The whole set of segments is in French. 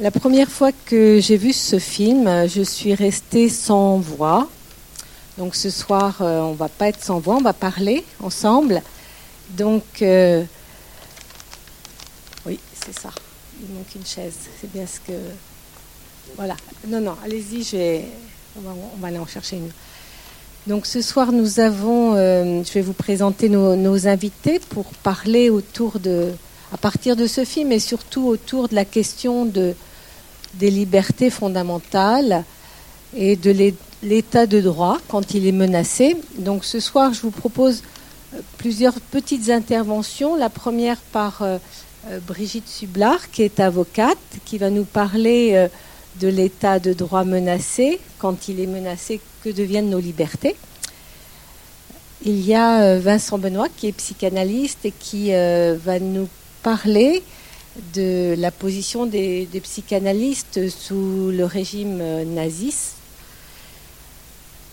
La première fois que j'ai vu ce film, je suis restée sans voix. Donc ce soir, euh, on va pas être sans voix, on va parler ensemble. Donc, euh, oui, c'est ça. Il manque une chaise. C'est bien ce que. Voilà. Non, non, allez-y, je vais... on, va, aller en chercher une. Donc ce soir, nous avons, euh, je vais vous présenter nos, invités pour parler autour de, à partir de ce film et surtout autour de la question de, des libertés fondamentales et de l'état de droit quand il est menacé. Donc ce soir, je vous propose euh, plusieurs petites interventions. La première par euh, Brigitte Sublard, qui est avocate, qui va nous parler de l'état de droit menacé, quand il est menacé, que deviennent nos libertés. Il y a euh, Vincent Benoît qui est psychanalyste et qui euh, va nous parler de la position des, psychanalystes sous le régime euh, naziste.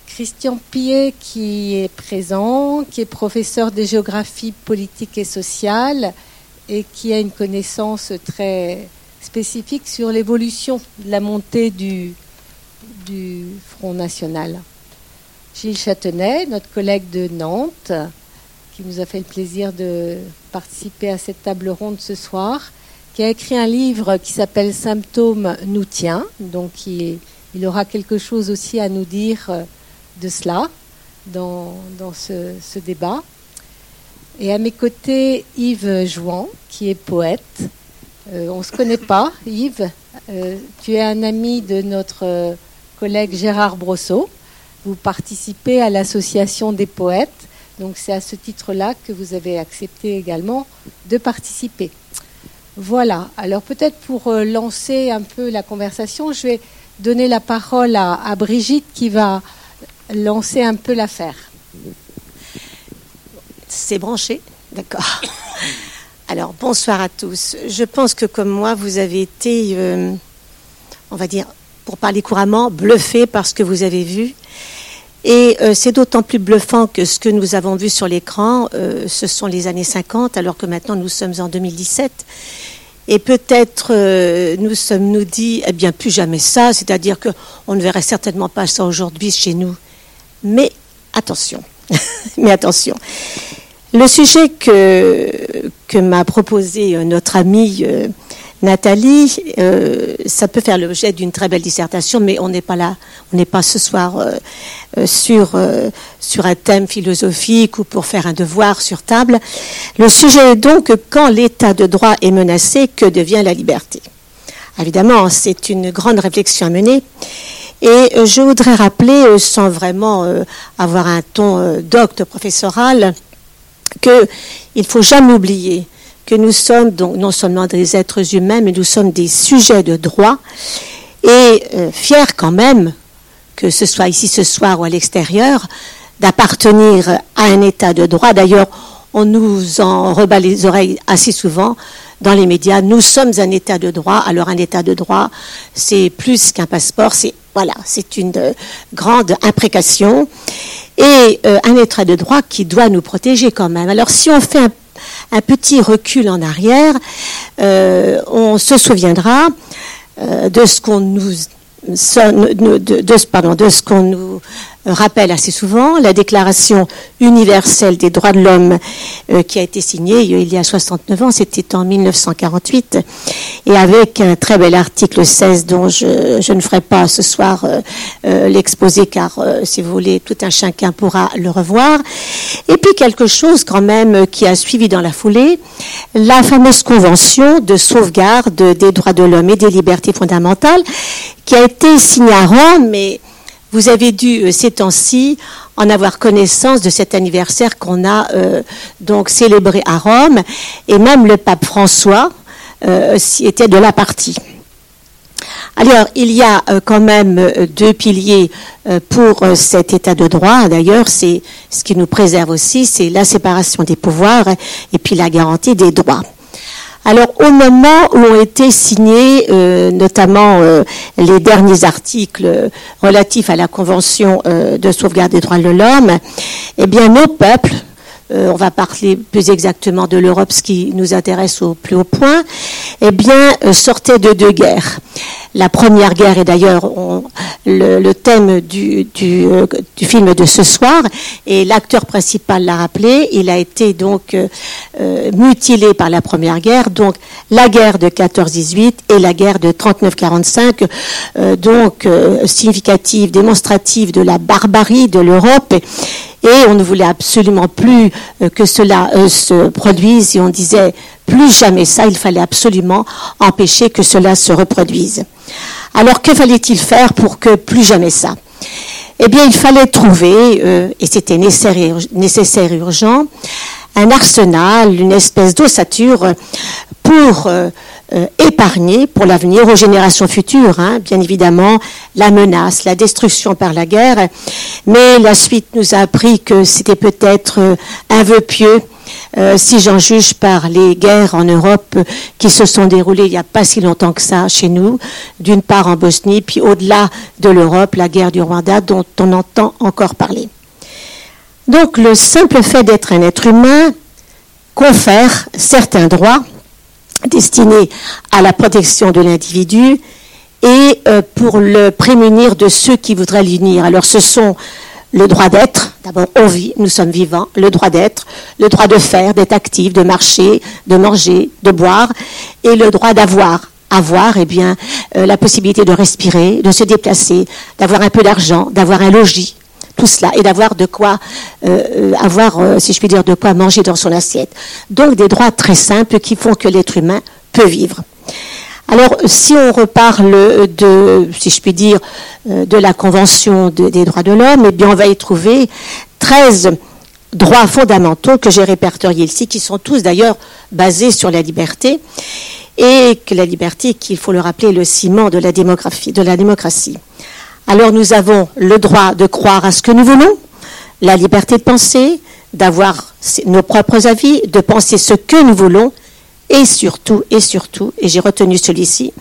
Christian Pillet qui est présent, qui est professeur de géographie politique et sociale et qui a une connaissance très spécifique sur l'évolution de la montée du, du Front National. Gilles Châtenay, notre collègue de Nantes, qui nous a fait le plaisir de participer à cette table ronde ce soir, qui a écrit un livre qui s'appelle Symptômes nous tient. Donc il, aura quelque chose aussi à nous dire euh, de cela dans, dans ce, ce débat. Et à mes côtés, Yves Jouan, qui est poète, euh, on ne se connaît pas, Yves. Euh, tu es un ami de notre collègue Gérard Brosseau. Vous participez à l'association des poètes. Donc c'est à ce titre-là que vous avez accepté également de participer. Voilà. Alors peut-être pour lancer un peu la conversation, je vais donner la parole à, à Brigitte qui va lancer un peu l'affaire. C'est branché, d'accord. Alors, bonsoir à tous. Je pense que comme moi, vous avez été, euh, on va dire, pour parler couramment, bluffé par ce que vous avez vu. Et euh, c'est d'autant plus bluffant que ce que nous avons vu sur l'écran, euh, ce sont les années 50, alors que maintenant nous sommes en 2017. Et peut-être euh, nous sommes-nous dit, eh bien, plus jamais ça, c'est-à-dire qu'on ne verrait certainement pas ça aujourd'hui chez nous. Mais attention, mais attention. Le sujet que, que m'a proposé notre euh, Nathalie, euh, ça peut faire l'objet d'une très belle dissertation, mais on n'est pas là, on n'est pas ce soir euh, euh sur, sur un thème philosophique ou pour faire un devoir sur table. Le sujet est donc quand l'état de droit est menacé, que devient la liberté? Évidemment, c'est une grande réflexion à mener. Et je voudrais rappeler, sans vraiment avoir un ton docte professoral, qu'il ne faut jamais oublier que nous sommes donc non seulement des êtres humains, mais nous sommes des sujets de droit et euh, fiers quand même, que ce soit ici ce soir ou à l'extérieur, d'appartenir à un état de droit. D'ailleurs, on nous en rebat les oreilles assez souvent dans les médias. Nous sommes un état de droit. Alors un état de droit, c'est plus qu'un passeport. C'est voilà, c'est une euh, grande imprécation et euh, un état de droit qui doit nous protéger quand même. Alors si on fait un, un petit recul en arrière, euh, on se souviendra euh, de ce qu'on nous de, pardon, de ce qu'on nous rappelle assez souvent, la Déclaration universelle des droits de l'homme euh, qui a été signée il y a 69 ans, c'était en 1948, et avec un très bel article 16 dont je, je ne ferai pas ce soir euh, euh, l'exposer car, si vous voulez, tout un chacun pourra le revoir. Et puis quelque chose quand même qui a suivi dans la foulée, la fameuse convention de sauvegarde des droits de l'homme et des libertés fondamentales qui a été signée à Rome, mais vous avez dû euh, ces temps-ci en avoir connaissance de cet anniversaire qu'on a euh, donc célébré à Rome, et même le pape François euh, était de la partie. Alors, il y a euh, quand même deux piliers pour cet état de droit. D'ailleurs, c'est ce qui nous préserve aussi, c'est la séparation des pouvoirs et puis la garantie des droits. Alors, au moment où ont été signés euh, notamment euh, les derniers articles relatifs à la Convention euh, de sauvegarde des droits de l'homme, eh bien, nos peuples, on va parler plus exactement de l'Europe, ce qui nous intéresse au plus haut point, eh bien, sortait de deux guerres la première guerre, et d'ailleurs le, thème du, euh, du, film de ce soir, et l'acteur principal l'a rappelé, il a été donc euh, euh, mutilé par la première guerre, donc la guerre de 14-18 et la guerre de 39-45, donc significative, démonstrative de la barbarie de l'Europe. Et, on ne voulait absolument plus que cela se produise et on disait plus jamais ça, il fallait absolument empêcher que cela se reproduise. Alors que fallait-il faire pour que plus jamais ça? Eh bien, il fallait trouver, euh, et c'était nécessaire et urgent, un arsenal, une espèce d'ossature pour euh, euh, épargner pour l'avenir aux générations futures, hein, bien évidemment, la menace, la destruction par la guerre. Mais la suite nous a appris que c'était peut-être un vœu pieux euh, si j'en juge par les guerres en Europe qui se sont déroulées il n'y a pas si longtemps que ça chez nous, d'une part en Bosnie, puis au-delà de l'Europe, la guerre du Rwanda dont on entend encore parler. Donc le simple fait d'être un être humain confère certains droits destinés à la protection de l'individu et euh, pour le prémunir de ceux qui voudraient l'unir. Alors ce sont le droit d'être, d'abord on vit, nous sommes vivants, le droit d'être, le droit de faire, d'être actif, de marcher, de manger, de boire, et le droit d'avoir. Avoir, eh bien, euh, la possibilité de respirer, de se déplacer, d'avoir un peu d'argent, d'avoir un logis, tout cela, et d'avoir de quoi euh, euh, avoir, si je puis dire, de quoi manger dans son assiette. Donc des droits très simples qui font que l'être humain peut vivre. Alors, si on reparle de, si je puis dire, euh, de la Convention des droits de l'homme, eh bien, on va y trouver 13 droits fondamentaux que j'ai répertoriés ici, qui sont tous d'ailleurs basés sur la liberté, et que la liberté, qu'il faut le rappeler, est le ciment de la, de la démocratie. Alors, nous avons le droit de croire à ce que nous voulons, la liberté de penser, d'avoir nos propres avis, de penser ce que nous voulons, et surtout, et surtout, et j'ai retenu celui-ci,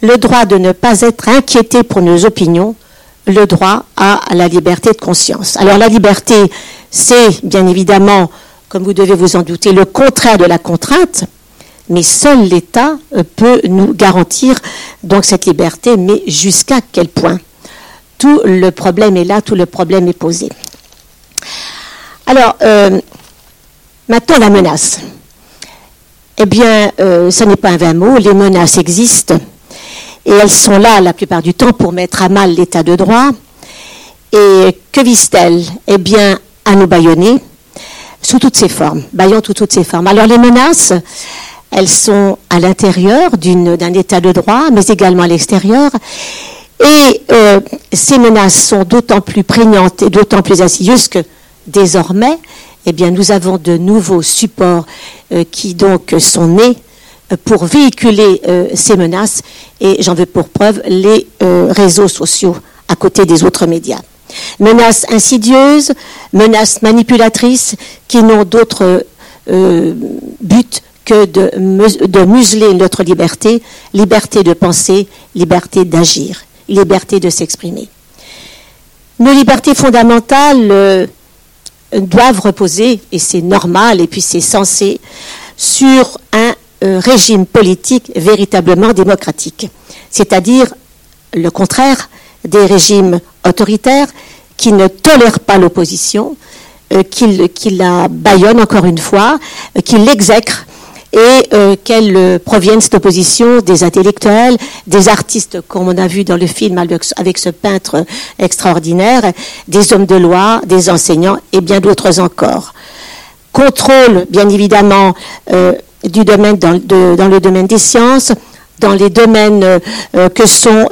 le droit de ne pas être inquiété pour nos opinions, le droit à la liberté de conscience. Alors la liberté, c'est bien évidemment, comme vous devez vous en douter, le contraire de la contrainte, mais seul l'État euh, peut nous garantir donc cette liberté, mais jusqu'à quel point? Tout le problème est là, tout le problème est posé. Alors, euh, maintenant la menace. Eh bien, euh, ce n'est pas un vain mot, les menaces existent et elles sont là la plupart du temps pour mettre à mal l'état de droit. Et que visent-elles Eh bien, à nous baïonner sous toutes ses formes, baillant sous toutes ses formes. Alors les menaces, elles sont à l'intérieur d'un état de droit, mais également à l'extérieur. Et euh, ces menaces sont d'autant plus prégnantes et d'autant plus insidieuses que désormais, eh nous avons de nouveaux supports euh, qui donc sont nés euh, pour véhiculer euh, ces menaces et j'en veux pour preuve les réseaux sociaux à côté des autres médias. Menaces insidieuses, menaces manipulatrices qui n'ont d'autre but que de, museler notre liberté, liberté de penser, liberté d'agir, liberté de s'exprimer. Nos libertés fondamentales doivent reposer, et c'est normal, et puis c'est censé, sur un euh, régime politique véritablement démocratique, c'est-à-dire le contraire des régimes autoritaires qui ne tolèrent pas l'opposition, euh, qui, la baillonnent encore une fois, euh, qui l'exècrent et euh, qu'elle euh, provienne cette opposition des intellectuels, des artistes, comme on a vu dans le film avec, ce peintre extraordinaire, des hommes de loi, des enseignants et bien d'autres encore. Contrôle, bien évidemment, euh, du domaine dans, le domaine des sciences, dans les domaines que sont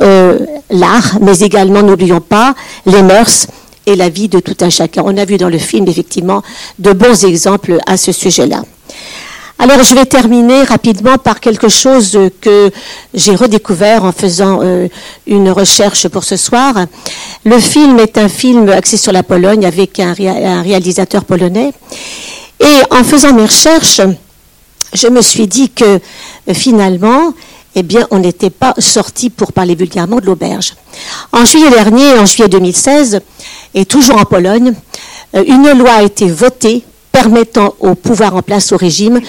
l'art, mais également, n'oublions pas, les mœurs et la vie de tout un chacun. On a vu dans le film, effectivement, de bons exemples à ce sujet-là. Alors je vais terminer rapidement par quelque chose que j'ai redécouvert en faisant euh, une recherche pour ce soir. Le film est un film axé sur la Pologne avec un, réalisateur polonais. Et en faisant mes recherches, je me suis dit que euh, finalement, eh bien, on n'était pas sorti, pour parler vulgairement, de l'auberge. En juillet dernier, en juillet 2016, et toujours en Pologne, euh, une loi a été votée permettant au pouvoir en place, au régime,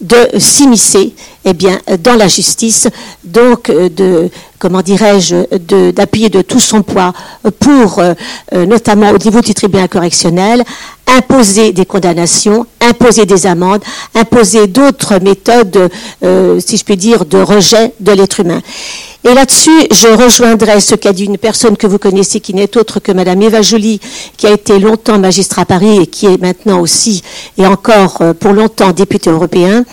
de s'immiscer eh bien, dans la justice, donc euh, de, comment dirais-je, d'appuyer de, tout son poids pour, euh, euh, notamment au niveau du tribunal correctionnel, imposer des condamnations, imposer des amendes, imposer d'autres méthodes, si je puis dire, de rejet de l'être humain. Et là-dessus, je rejoindrai ce qu'a dit une personne que vous connaissez, qui n'est autre que Madame Eva Joly, qui a été longtemps magistrat à Paris et qui est maintenant aussi, et encore pour longtemps, député européen.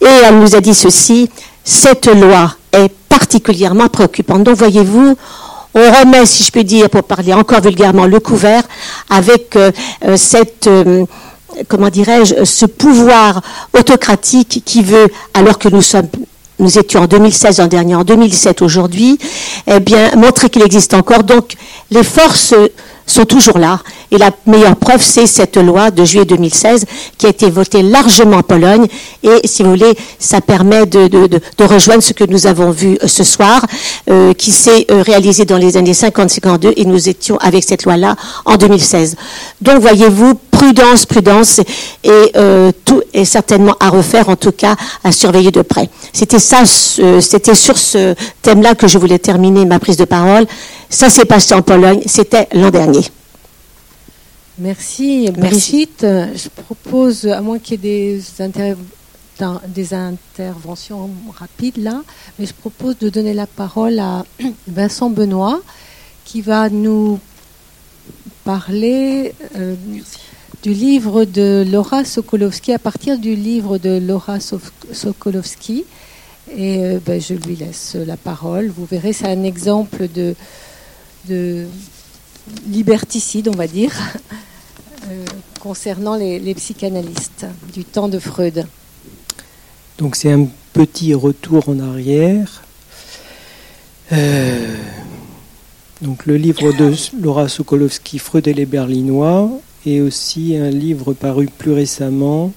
Et elle nous a dit ceci, cette loi est particulièrement préoccupante. Donc, voyez-vous, on remet, si je peux dire, pour parler encore vulgairement, le couvert avec euh, euh, cette comment dirais-je, ce pouvoir autocratique qui veut, alors que nous sommes nous étions en 2016 en dernier, en 2017 aujourd'hui, eh bien, montrer qu'il existe encore. Donc, les forces sont toujours là. Et la meilleure preuve, c'est cette loi de juillet 2016 qui a été votée largement en Pologne. Et si vous voulez, ça permet de, rejoindre ce que nous avons vu euh, ce soir, euh, qui s'est euh, réalisé dans les années 50-52 et nous étions avec cette loi-là en 2016. Donc, voyez-vous, prudence, prudence et tout est certainement à refaire, en tout cas à surveiller de près. C'était ça, c'était sur ce thème-là que je voulais terminer ma prise de parole. Ça s'est passé en Pologne, c'était l'an dernier. Merci, Brigitte. Je propose, à moins qu'il y ait des, des interventions rapides là, mais je propose de donner la parole à Vincent Benoît qui va nous parler euh, du livre de Laura Sokolowski, à partir du livre de Laura Sokolowski. Et euh, ben, je lui laisse la parole. Vous verrez, c'est un exemple de, de liberticide, on va dire, euh, concernant les, psychanalystes du temps de Freud. Donc c'est un petit retour en arrière. Euh, donc le livre de Laura Sokolowski, Freud et les Berlinois, et aussi un livre paru plus récemment,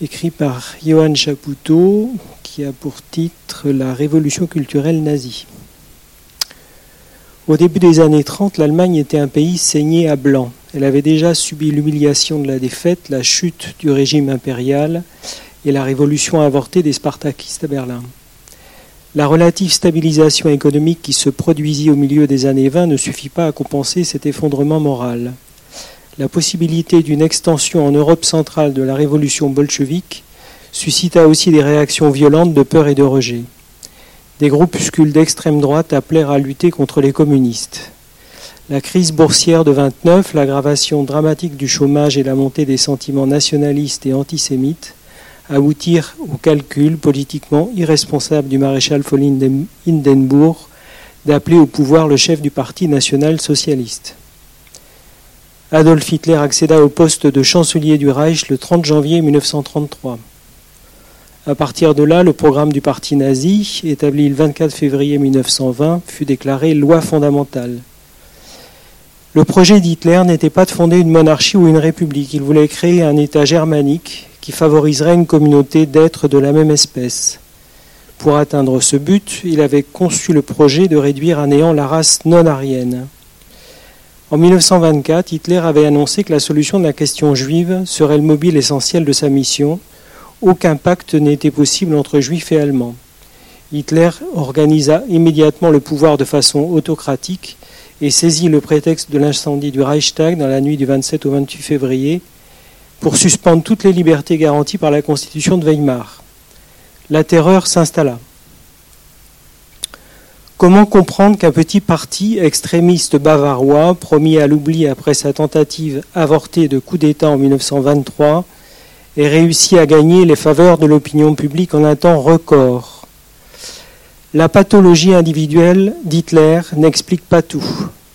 écrit par Johann Chapoutot, qui a pour titre La révolution culturelle nazie. Au début des années 30, l'Allemagne était un pays saigné à blanc. Elle avait déjà subi l'humiliation de la défaite, la chute du régime impérial et la révolution avortée des Spartakistes à Berlin. La relative stabilisation économique qui se produisit au milieu des années 20 ne suffit pas à compenser cet effondrement moral. La possibilité d'une extension en Europe centrale de la révolution bolchevique suscita aussi des réactions violentes de peur et de rejet des groupuscules d'extrême droite appelèrent à lutter contre les communistes. La crise boursière de 29, l'aggravation dramatique du chômage et la montée des sentiments nationalistes et antisémites aboutirent au calcul politiquement irresponsable du maréchal von Hindenburg d'appeler au pouvoir le chef du Parti national socialiste. Adolf Hitler accéda au poste de chancelier du Reich le 30 janvier 1933. À partir de là, le programme du parti nazi, établi le 24 février 1920, fut déclaré loi fondamentale. Le projet d'Hitler n'était pas de fonder une monarchie ou une république. Il voulait créer un État germanique qui favoriserait une communauté d'êtres de la même espèce. Pour atteindre ce but, il avait conçu le projet de réduire à néant la race non-arienne. En 1924, Hitler avait annoncé que la solution de la question juive serait le mobile essentiel de sa mission aucun pacte n'était possible entre juifs et allemands. Hitler organisa immédiatement le pouvoir de façon autocratique et saisit le prétexte de l'incendie du Reichstag dans la nuit du 27 au 28 février pour suspendre toutes les libertés garanties par la Constitution de Weimar. La terreur s'installa. Comment comprendre qu'un petit parti extrémiste bavarois, promis à l'oubli après sa tentative avortée de coup d'État en 1923, et réussi à gagner les faveurs de l'opinion publique en un temps record? La pathologie individuelle d'Hitler n'explique pas tout.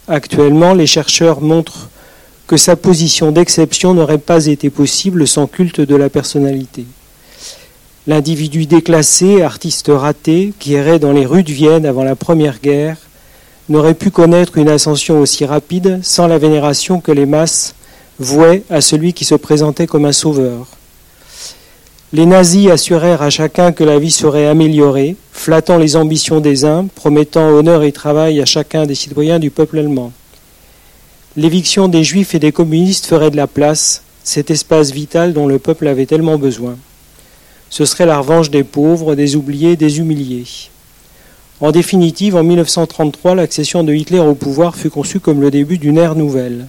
Actuellement, les chercheurs montrent que sa position d'exception n'aurait pas été possible sans culte de la personnalité. L'individu déclassé, artiste raté, qui errait dans les rues de Vienne avant la Première Guerre, n'aurait pu connaître une ascension aussi rapide sans la vénération que les masses vouaient à celui qui se présentait comme un sauveur. Les nazis assurèrent à chacun que la vie serait améliorée, flattant les ambitions des uns, promettant honneur et travail à chacun des citoyens du peuple allemand. L'éviction des juifs et des communistes ferait de la place, cet espace vital dont le peuple avait tellement besoin. Ce serait la revanche des pauvres, des oubliés, des humiliés. En définitive, en 1933, l'accession de Hitler au pouvoir fut conçue comme le début d'une ère nouvelle.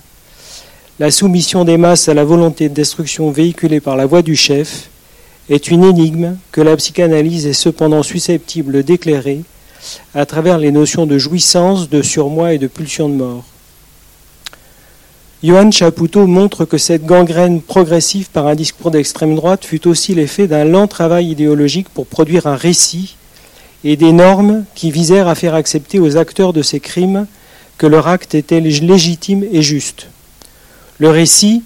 La soumission des masses à la volonté de destruction véhiculée par la voix du chef est une énigme que la psychanalyse est cependant susceptible d'éclairer à travers les notions de jouissance, de surmoi et de pulsion de mort. Johann Chapoutot montre que cette gangrène progressive par un discours d'extrême droite fut aussi l'effet d'un lent travail idéologique pour produire un récit et des normes qui visèrent à faire accepter aux acteurs de ces crimes que leur acte était légitime et juste. Le récit,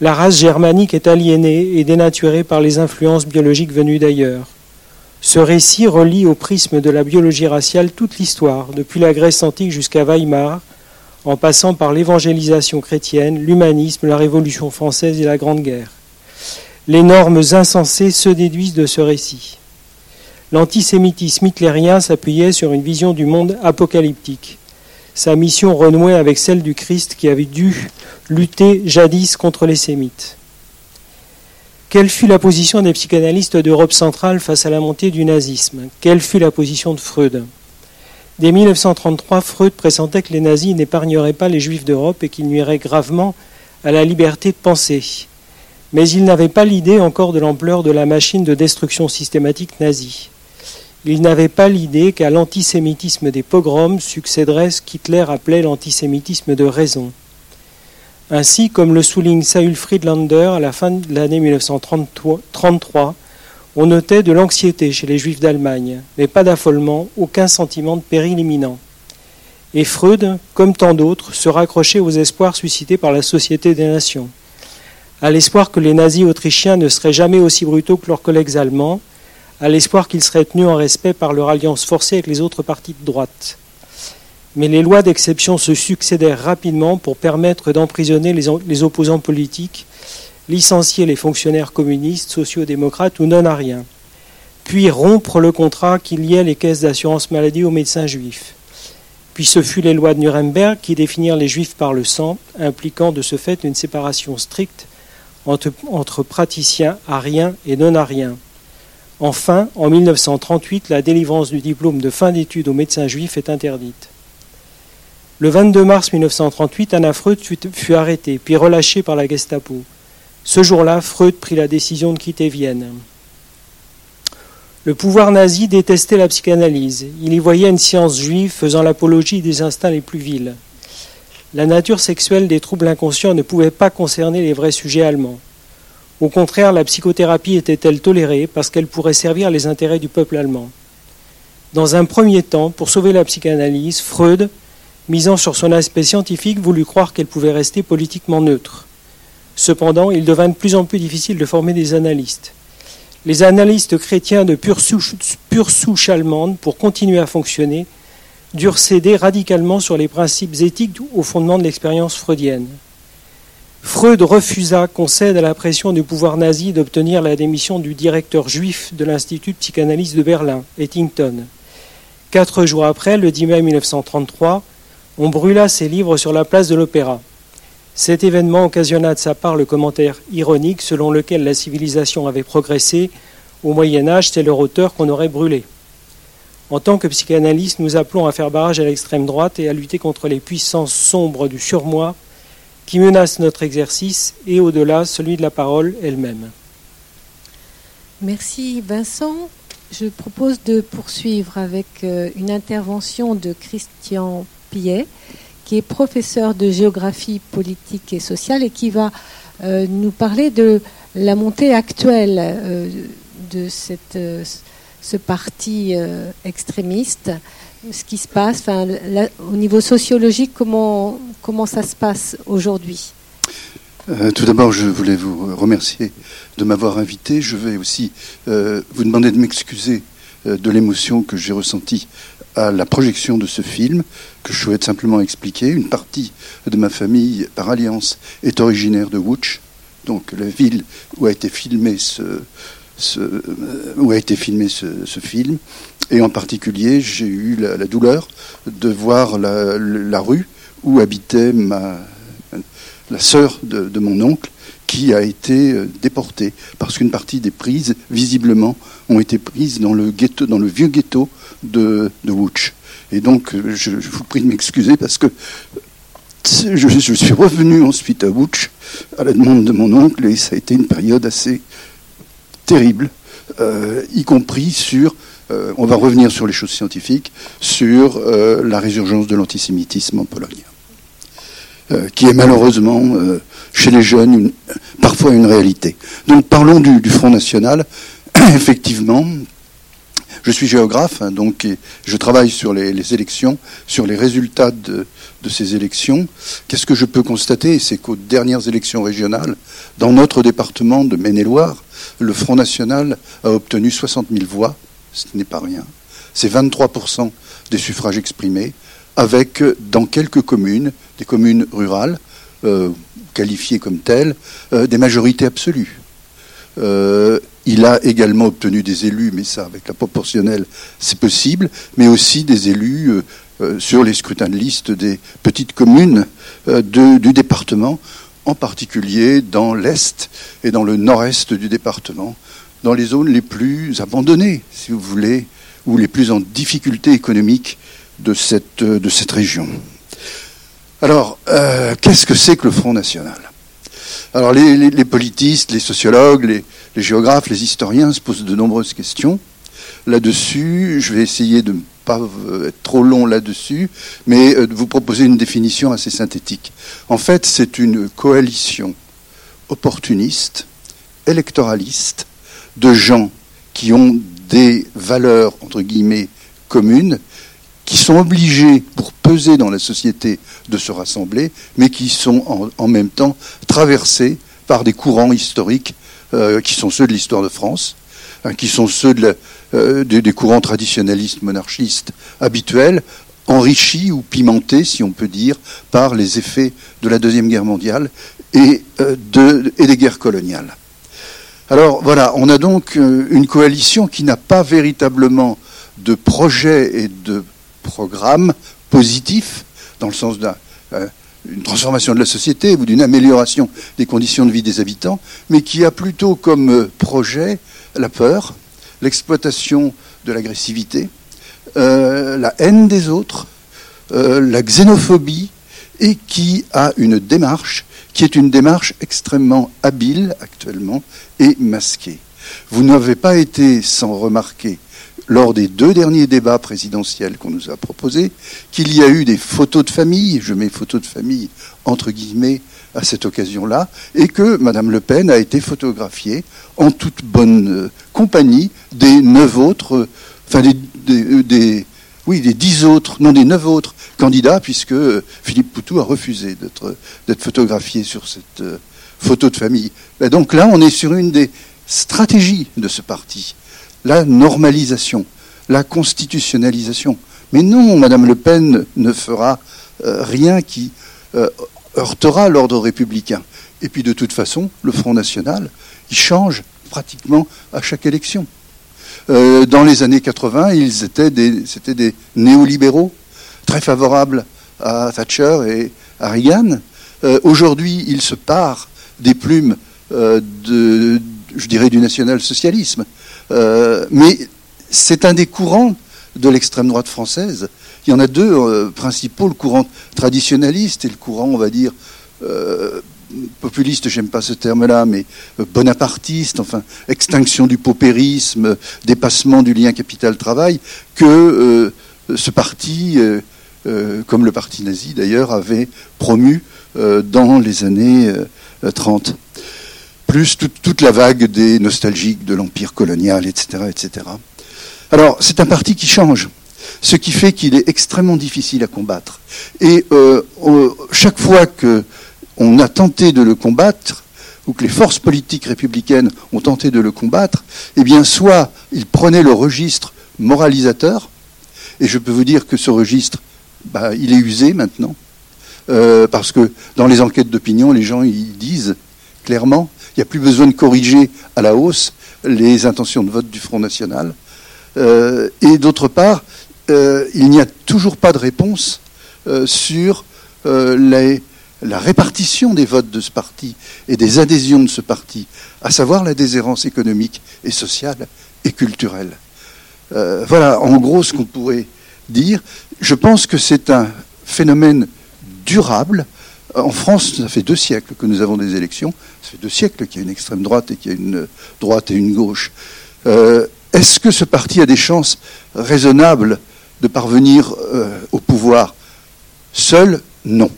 la race germanique est aliénée et dénaturée par les influences biologiques venues d'ailleurs. Ce récit relie au prisme de la biologie raciale toute l'histoire, depuis la Grèce antique jusqu'à Weimar, en passant par l'évangélisation chrétienne, l'humanisme, la Révolution française et la Grande Guerre. Les normes insensées se déduisent de ce récit. L'antisémitisme hitlérien s'appuyait sur une vision du monde apocalyptique. Sa mission renouait avec celle du Christ qui avait dû lutter jadis contre les sémites. Quelle fut la position des psychanalystes d'Europe centrale face à la montée du nazisme? Quelle fut la position de Freud? Dès 1933, Freud pressentait que les nazis n'épargneraient pas les juifs d'Europe et qu'ils nuiraient gravement à la liberté de penser. Mais il n'avait pas l'idée encore de l'ampleur de la machine de destruction systématique nazie. Il n'avait pas l'idée qu'à l'antisémitisme des pogroms succéderait ce qu'Hitler appelait l'antisémitisme de raison. Ainsi, comme le souligne Saül Friedlander à la fin de l'année 1933, on notait de l'anxiété chez les Juifs d'Allemagne, mais pas d'affolement, aucun sentiment de péril imminent. Et Freud, comme tant d'autres, se raccrochait aux espoirs suscités par la Société des Nations, à l'espoir que les nazis autrichiens ne seraient jamais aussi brutaux que leurs collègues allemands, à l'espoir qu'ils seraient tenus en respect par leur alliance forcée avec les autres partis de droite. Mais les lois d'exception se succédèrent rapidement pour permettre d'emprisonner les opposants politiques licencier les fonctionnaires communistes, sociaux-démocrates ou non-ariens, puis rompre le contrat qui liait les caisses d'assurance maladie aux médecins juifs. Puis ce fut les lois de Nuremberg qui définirent les juifs par le sang, impliquant de ce fait une séparation stricte entre, praticiens ariens et non-ariens. Enfin, en 1938, la délivrance du diplôme de fin d'études aux médecins juifs est interdite. Le 22 mars 1938, Anna Freud fut arrêtée, puis relâchée par la Gestapo. Ce jour-là, Freud prit la décision de quitter Vienne. Le pouvoir nazi détestait la psychanalyse. Il y voyait une science juive faisant l'apologie des instincts les plus vils. La nature sexuelle des troubles inconscients ne pouvait pas concerner les vrais sujets allemands. Au contraire, la psychothérapie était-elle tolérée parce qu'elle pourrait servir les intérêts du peuple allemand? Dans un premier temps, pour sauver la psychanalyse, Freud, misant sur son aspect scientifique, voulut croire qu'elle pouvait rester politiquement neutre. Cependant, il devint de plus en plus difficile de former des analystes. Les analystes chrétiens de pure souche, allemande, pour continuer à fonctionner, durent céder radicalement sur les principes éthiques au fondement de l'expérience freudienne. Freud refusa qu'on cède à la pression du pouvoir nazi d'obtenir la démission du directeur juif de l'Institut de psychanalyse de Berlin, Ettington. Quatre jours après, le 10 mai 1933, on brûla ses livres sur la place de l'Opéra. Cet événement occasionna de sa part le commentaire ironique selon lequel la civilisation avait progressé. Au Moyen Âge, c'est leur auteur qu'on aurait brûlé. En tant que psychanalyste, nous appelons à faire barrage à l'extrême droite et à lutter contre les puissances sombres du surmoi qui menacent notre exercice et au-delà celui de la parole elle-même. Merci Vincent. Je propose de poursuivre avec euh, une intervention de Christian Pillet qui est professeur de géographie politique et sociale et qui va euh, nous parler de la montée actuelle euh, de euh, ce parti extrémiste, ce qui se passe, au niveau sociologique, comment, comment ça se passe aujourd'hui? tout d'abord, je voulais vous remercier de m'avoir invité. Je vais aussi vous demander de m'excuser de l'émotion que j'ai ressentie à la projection de ce film que je souhaite simplement expliquer. Une partie de ma famille, par alliance, est originaire de Wuch, donc la ville où a été filmé ce, où a été filmé ce, film. Et en particulier, j'ai eu la, douleur de voir la, rue où habitait ma, la sœur de, mon oncle, qui a été déporté. Parce qu'une partie des prises, visiblement, ont été prises dans le ghetto, dans le vieux ghetto de, de Et donc, je, vous prie de m'excuser parce que je, suis revenu ensuite à Wuch à la demande de mon oncle et ça a été une période assez terrible, y compris sur euh, on va revenir sur les choses scientifiques, sur euh, la résurgence de l'antisémitisme en Pologne, euh, qui est malheureusement chez les jeunes parfois une réalité. Donc parlons du, Front National. Effectivement, je suis géographe, hein, donc je travaille sur les, élections, sur les résultats de, de ces élections. Qu'est-ce que je peux constater? C'est qu'aux dernières élections régionales, dans notre département de Maine-et-Loire, le Front National a obtenu 60 000 voix ce n'est pas rien. C'est 23% des suffrages exprimés, avec dans quelques communes, des communes rurales, euh, qualifiées comme telles, euh, des majorités absolues. Euh, il a également obtenu des élus, mais ça, avec la proportionnelle, c'est possible, mais aussi des élus sur les scrutins de liste des petites communes du département, en particulier dans l'Est et dans le nord-est du département, dans les zones les plus abandonnées, si vous voulez, ou les plus en difficulté économique de cette, de cette région. Alors, euh, qu'est-ce que c'est que le Front National? Alors, les, politistes, les sociologues, les, géographes, les historiens se posent de nombreuses questions. Là-dessus, je vais essayer de ne pas être trop long là-dessus, mais euh, de vous proposer une définition assez synthétique. En fait, c'est une coalition opportuniste, électoraliste, de gens qui ont des valeurs, entre guillemets, communes, qui sont obligés, pour peser dans la société, de se rassembler, mais qui sont en, même temps traversés par des courants historiques euh, qui sont ceux de l'histoire de France, hein, qui sont ceux euh, des courants traditionnalistes monarchistes habituels, enrichis ou pimentés, si on peut dire, par les effets de la Deuxième Guerre mondiale et, euh, des guerres coloniales. Alors voilà, on a donc une coalition qui n'a pas véritablement de projet et de programme positif, dans le sens d'une euh, transformation de la société ou d'une amélioration des conditions de vie des habitants, mais qui a plutôt comme euh, projet la peur, l'exploitation de l'agressivité, la haine des autres, la xénophobie, et qui a une démarche qui est une démarche extrêmement habile actuellement et masquée. Vous n'avez pas été sans remarquer lors des deux derniers débats présidentiels qu'on nous a proposés qu'il y a eu des photos de famille, je mets photos de famille entre guillemets à cette occasion-là, et que Mme Le Pen a été photographiée en toute bonne euh, compagnie des neuf autres, euh, enfin des, des, oui, des dix autres, non des neuf autres candidats, puisque euh, Philippe Poutou a refusé d'être photographié sur cette euh, photo de famille. Donc là, on est sur une des stratégies de ce parti, la normalisation, la constitutionnalisation. Mais non, Madame Le Pen ne fera euh, rien qui heurtera l'ordre républicain. Et puis de toute façon, le Front National, il change pratiquement à chaque élection. Euh, dans les années 80, ils étaient des, c'était des néolibéraux très favorables à Thatcher et à Reagan. Euh, aujourd'hui, ils se parent des plumes euh, je dirais, du national-socialisme. Mais c'est un des courants de l'extrême droite française. Il y en a deux principaux, le courant traditionnaliste et le courant, on va dire, populiste, j'aime pas ce terme-là, mais euh, bonapartiste, enfin, extinction du paupérisme, dépassement du lien capital-travail, que euh, ce parti, euh, comme le parti nazi d'ailleurs, avait promu dans les années 30. Plus toute la vague des nostalgiques de l'empire colonial, etc., etc. Alors, c'est un parti qui change ce qui fait qu'il est extrêmement difficile à combattre. Et chaque fois que on a tenté de le combattre, ou que les forces politiques républicaines ont tenté de le combattre, eh bien, soit ils prenaient le registre moralisateur, et je peux vous dire que ce registre, bah, il est usé maintenant, euh, parce que dans les enquêtes d'opinion, les gens ils disent clairement, il n'y a plus besoin de corriger à la hausse les intentions de vote du Front National. Euh, et d'autre part, euh, il n'y a toujours pas de réponse sur les la répartition des votes de ce parti et des adhésions de ce parti, à savoir la déshérence économique et sociale et culturelle. Euh, voilà en gros ce qu'on pourrait dire. Je pense que c'est un phénomène durable. En France, ça fait deux siècles que nous avons des élections. Ça fait deux siècles qu'il y a une extrême droite et qu'il y a une droite et une gauche. Euh, est-ce que ce parti a des chances raisonnables de parvenir euh, au pouvoir? Seul Non.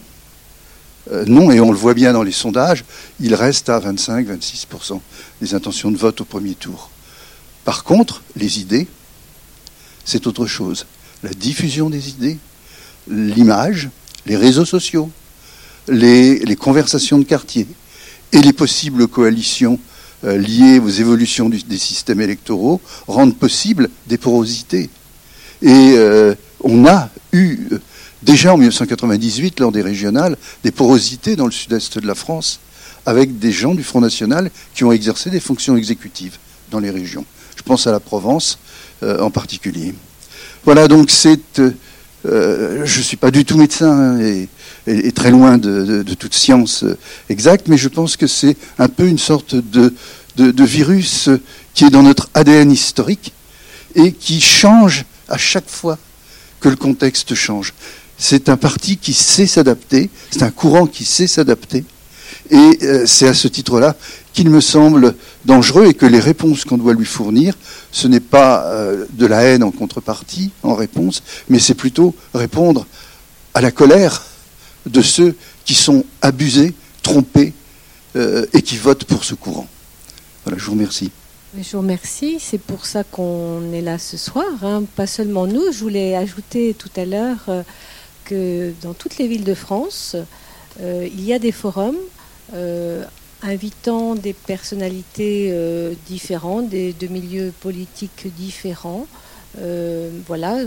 Euh, non, et on le voit bien dans les sondages, il reste à 25-26% des intentions de vote au premier tour. Par contre, les idées, c'est autre chose. La diffusion des idées, l'image, les réseaux sociaux, les, conversations de quartier et les possibles coalitions euh, liées aux évolutions des systèmes électoraux rendent possible des porosités. Et euh, on a eu déjà en 1998, lors des régionales, des porosités dans le sud-est de la France, avec des gens du Front National qui ont exercé des fonctions exécutives dans les régions. Je pense à la Provence euh, en particulier. Voilà, donc c'est. Euh, je ne suis pas du tout médecin hein, et, très loin de, toute science euh, exacte, mais je pense que c'est un peu une sorte de, virus qui est dans notre ADN historique et qui change à chaque fois que le contexte change c'est un parti qui sait s'adapter, c'est un courant qui sait s'adapter. Et euh, c'est à ce titre-là qu'il me semble dangereux et que les réponses qu'on doit lui fournir, ce n'est pas euh, de la haine en contrepartie, en réponse, mais c'est plutôt répondre à la colère de ceux qui sont abusés, trompés euh, et qui votent pour ce courant. Voilà, je vous remercie. Je vous remercie. C'est pour ça qu'on est là ce soir. Hein. Pas seulement nous. Je voulais ajouter tout à l'heure que dans toutes les villes de France, euh, il y a des forums euh, invitant des personnalités euh, différentes, de milieux politiques différents. voilà.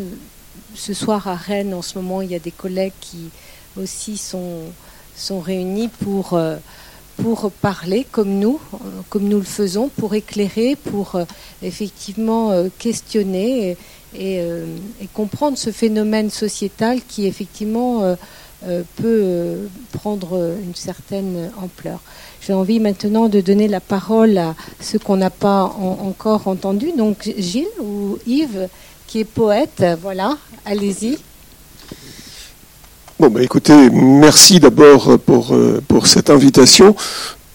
Ce soir à Rennes, en ce moment, il y a des collègues qui aussi sont, sont réunis pour, pour parler comme nous, comme nous le faisons, pour éclairer, pour effectivement questionner. Euh, et, comprendre ce phénomène sociétal qui effectivement euh, euh, peut prendre une certaine ampleur. J'ai envie maintenant de donner la parole à ceux qu'on n'a pas encore entendus. Donc Gilles ou Yves, qui est poète, voilà, allez-y. Bon, bah, écoutez, merci d'abord pour, pour cette invitation.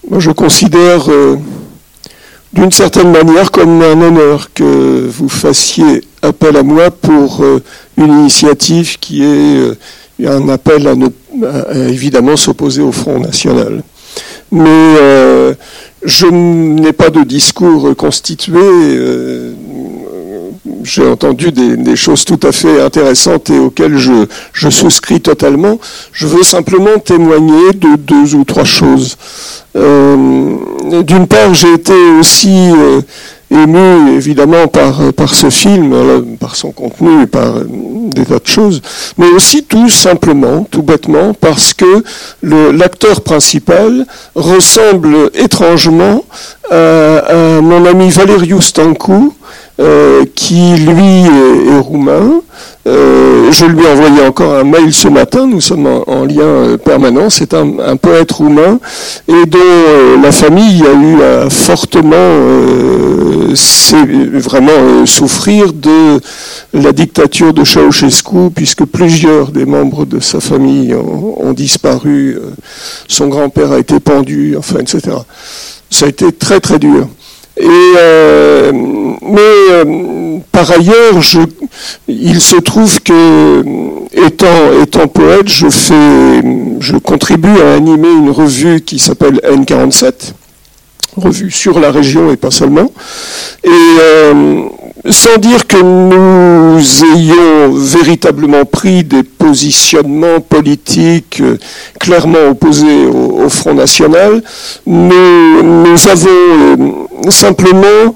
Moi, je considère d'une certaine manière comme un honneur que vous fassiez appel à moi pour euh, une initiative qui est euh, un appel à, ne, évidemment s'opposer au Front National. Mais euh, je n'ai pas de discours constitué. J'ai entendu des, choses tout à fait intéressantes et auxquelles je, souscris totalement. Je veux simplement témoigner de deux ou trois choses. D'une part, j'ai été aussi ému évidemment par, ce film, par son contenu, par des tas de choses, mais aussi tout simplement, tout bêtement, parce que l'acteur principal ressemble étrangement à, mon ami Valerius Stancu, euh, qui lui est, roumain. Euh, je lui ai envoyé encore un mail ce matin, nous sommes en, lien euh, permanent, c'est un, poète roumain et dont la famille a eu à fortement vraiment souffrir de la dictature de Ceausescu, puisque plusieurs des membres de sa famille ont, ont disparu, son grand-père a été pendu, enfin, etc. Ça a été très très dur. Et, euh, mais euh, par ailleurs, je, il se trouve que étant, étant poète, je, fais, je contribue à animer une revue qui s'appelle N47, revue sur la région et pas seulement. Et euh, sans dire que nous ayons véritablement pris des positionnements politiques euh, clairement opposés au, Front National, nous, avons euh, simplement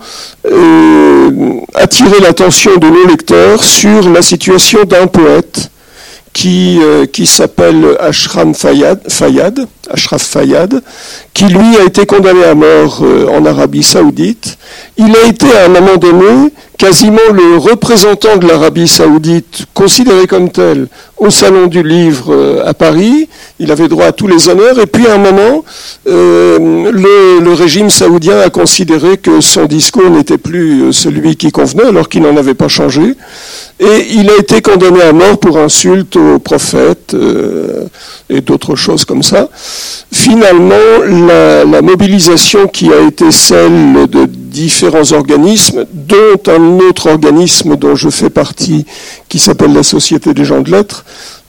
euh, attiré l'attention de nos lecteurs sur la situation d'un poète qui, qui s'appelle Ashram Fayad, Fayad, Ashraf Fayad, qui lui a été condamné à mort en Arabie Saoudite. Il a été à un moment donné quasiment le représentant de l'Arabie saoudite, considéré comme tel, au Salon du Livre euh, à Paris. Il avait droit à tous les honneurs. Et puis à un moment, euh, le, régime saoudien a considéré que son discours n'était plus euh, celui qui convenait, alors qu'il n'en avait pas changé. Et il a été condamné à mort pour insulte au prophète et d'autres choses comme ça. Finalement, la, la, mobilisation qui a été celle de différents organismes, dont un autre organisme dont je fais partie, qui s'appelle la Société des gens de lettres,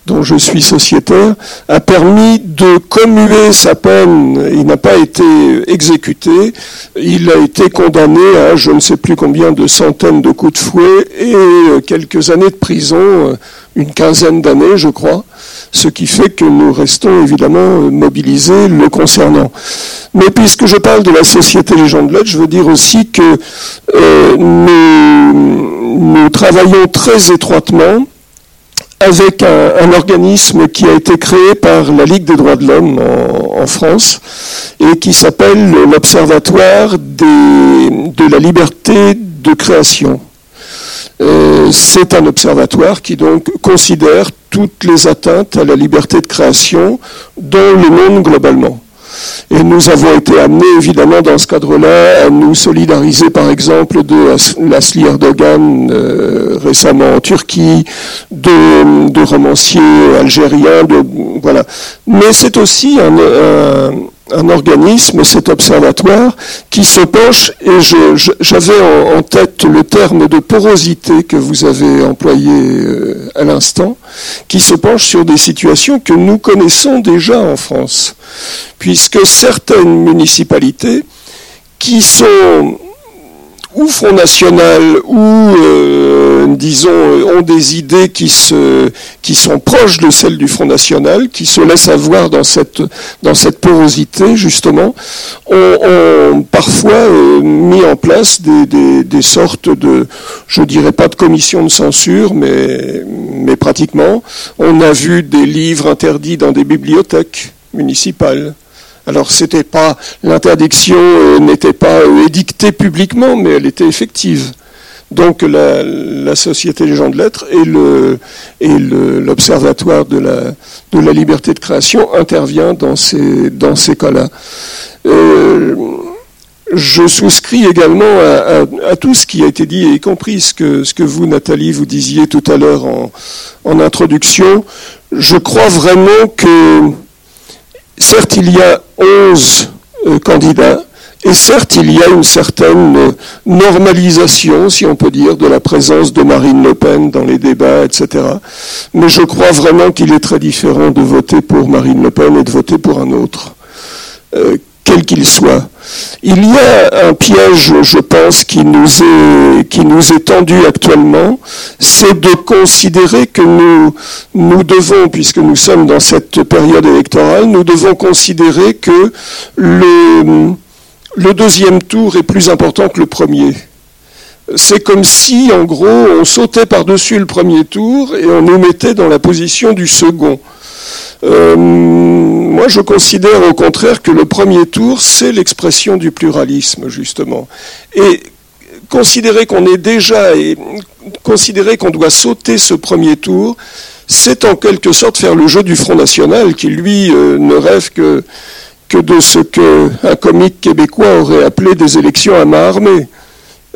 dont je suis sociétaire, a permis de commuer sa peine. Il n'a pas été exécuté, il a été condamné à je ne sais plus combien de centaines de coups de fouet et euh, quelques années de prison, euh, une quinzaine d'années je crois, ce qui fait que nous restons évidemment euh, mobilisés le concernant. Mais puisque je parle de la Société des gens de lettres, je veux dire aussi que nous travaillons très étroitement avec un, organisme qui a été créé par la Ligue des droits de l'homme en, France et qui s'appelle l'Observatoire de la liberté de création. Euh, c'est un observatoire qui donc considère toutes les atteintes à la liberté de création dans le monde globalement. Et nous avons été amenés, évidemment, dans ce cadre-là, à nous solidariser, par exemple, de Lasli Erdogan euh, récemment en Turquie, de, de romanciers algériens, de, voilà. Mais c'est aussi un, un un organisme, cet observatoire, qui se penche, et j'avais en, tête le terme de porosité que vous avez employé euh, à l'instant, qui se penche sur des situations que nous connaissons déjà en France, puisque certaines municipalités qui sont ou Front National ou, euh, disons, ont des idées qui, sont proches de celles du Front National, qui se laissent avoir dans cette, dans cette porosité, justement, ont, parfois euh, mis en place des, des, sortes de, je dirais pas de commission de censure, mais, mais pratiquement. On a vu des livres interdits dans des bibliothèques municipales. Alors c'était pas l'interdiction euh, n'était pas euh, édictée publiquement, mais elle était effective. Donc la, Société des gens de lettres et l'Observatoire de la liberté de création intervient dans ces cas-là. Euh, je souscris également à, tout ce qui a été dit, y compris ce que, vous, Nathalie, vous disiez tout à l'heure en introduction. Je crois vraiment que certes, il y a 11 euh, candidats, et certes, il y a une certaine euh, normalisation, si on peut dire, de la présence de Marine Le Pen dans les débats, etc. Mais je crois vraiment qu'il est très différent de voter pour Marine Le Pen et de voter pour un autre. Euh, quel qu'il soit. Il y a un piège, je pense, qui nous est, tendu actuellement, c'est de considérer que nous, nous devons, puisque nous sommes dans cette période électorale, nous devons considérer que le, le deuxième tour est plus important que le premier. C'est comme si, en gros, on sautait par-dessus le premier tour et on nous mettait dans la position du second. Euh, moi, je considère au contraire que le premier tour, c'est l'expression du pluralisme, justement. Et considérer qu'on est déjà et considérer qu'on doit sauter ce premier tour, c'est en quelque sorte faire le jeu du Front National, qui lui euh, ne rêve que, que de ce qu'un comique québécois aurait appelé des élections à main armée.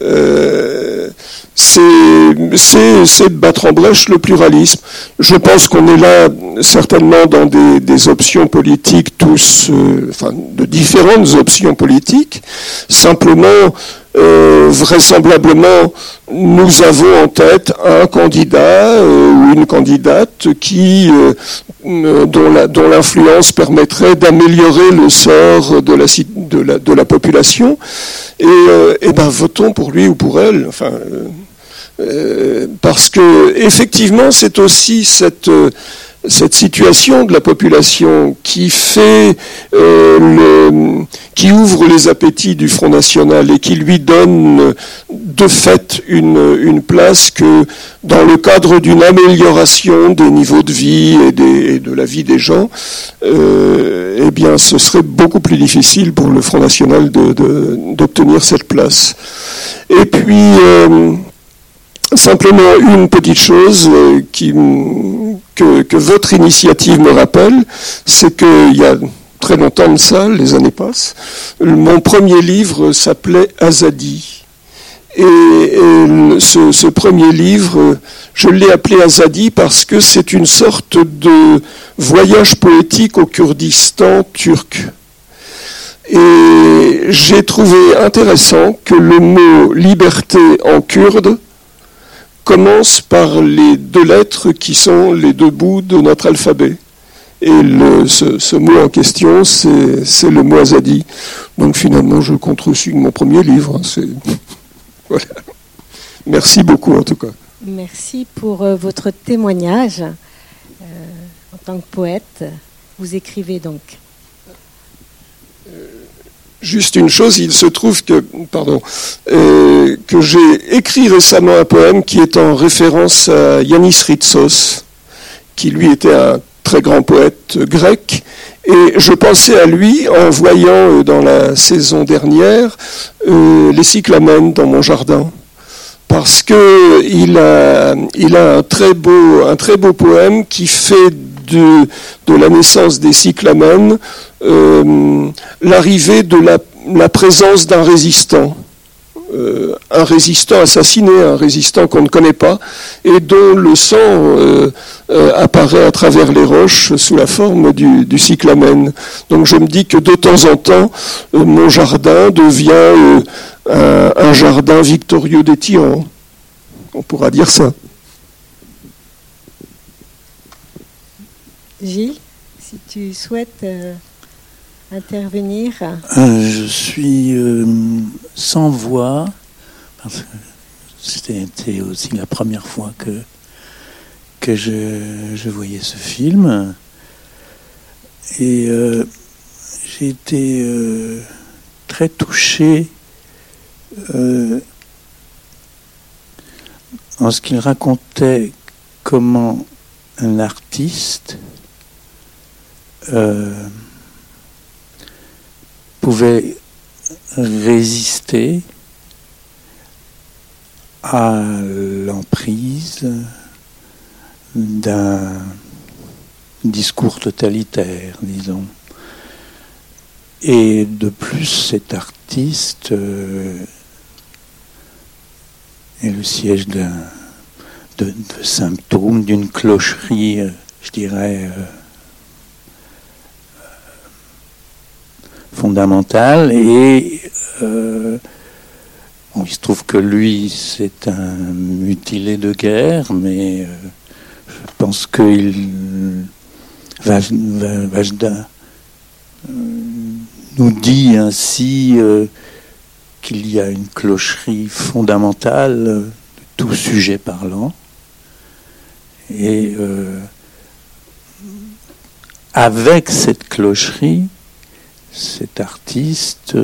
Euh, c'est de battre en brèche le pluralisme. Je pense qu'on est là certainement dans des, options politiques, tous, euh, enfin, de différentes options politiques. Simplement, euh, vraisemblablement, nous avons en tête un candidat euh, ou une candidate qui, dont l'influence permettrait d'améliorer le sort de la, population. Et, et ben, votons pour lui ou pour elle. Enfin, euh, parce que effectivement, c'est aussi cette euh, cette situation de la population qui fait euh, le, qui ouvre les appétits du Front National et qui lui donne de fait une, une place que dans le cadre d'une amélioration des niveaux de vie et, des, de la vie des gens, euh, eh bien, ce serait beaucoup plus difficile pour le Front National d'obtenir de, cette place. Et puis, euh, simplement une petite chose qui, que, que, votre initiative me rappelle, c'est qu'il y a très longtemps de ça, les années passent, mon premier livre s'appelait Azadi. Et, ce, premier livre, je l'ai appelé Azadi parce que c'est une sorte de voyage poétique au Kurdistan turc. Et j'ai trouvé intéressant que le mot liberté en kurde commence par les deux lettres qui sont les deux bouts de notre alphabet. Et ce, mot en question, c'est le mot Azadi. Donc finalement, je contresigne mon premier livre. Hein, Merci beaucoup en tout cas. Merci pour euh, votre témoignage. Euh, en tant que poète, vous écrivez donc. Euh, juste une chose, il se trouve que, pardon, que j'ai écrit récemment un poème qui est en référence à Yanis Ritsos, qui lui était un très grand poète grec. Et je pensais à lui en voyant euh, dans la saison dernière euh, les cyclamènes dans mon jardin. Parce qu'il a, il a un très beau poème qui fait de, la naissance des cyclamènes euh, l'arrivée de la, présence d'un résistant. Euh, un résistant assassiné, un résistant qu'on ne connaît pas, et dont le sang euh, euh, apparaît à travers les roches sous la forme du, cyclamen. Donc je me dis que de temps en temps, mon jardin devient un, jardin victorieux des tyrans. On pourra dire ça. Gilles, si tu souhaites intervenir euh, Je suis euh, sans voix, parce que c'était aussi la première fois que, que je, voyais ce film. Et euh, j'ai été très touché en ce qu'il racontait comment un artiste pouvait résister à l'emprise d'un discours totalitaire, disons. Et de plus, cet artiste euh, est le siège d'un de, symptômes d'une clocherie, euh, je dirais, euh, fondamentale et euh, il se trouve que lui c'est un mutilé de guerre mais euh, je pense qu'il Vajda euh, nous dit ainsi qu'il y a une clocherie fondamentale de tout sujet parlant. Et avec cette clocherie cet artiste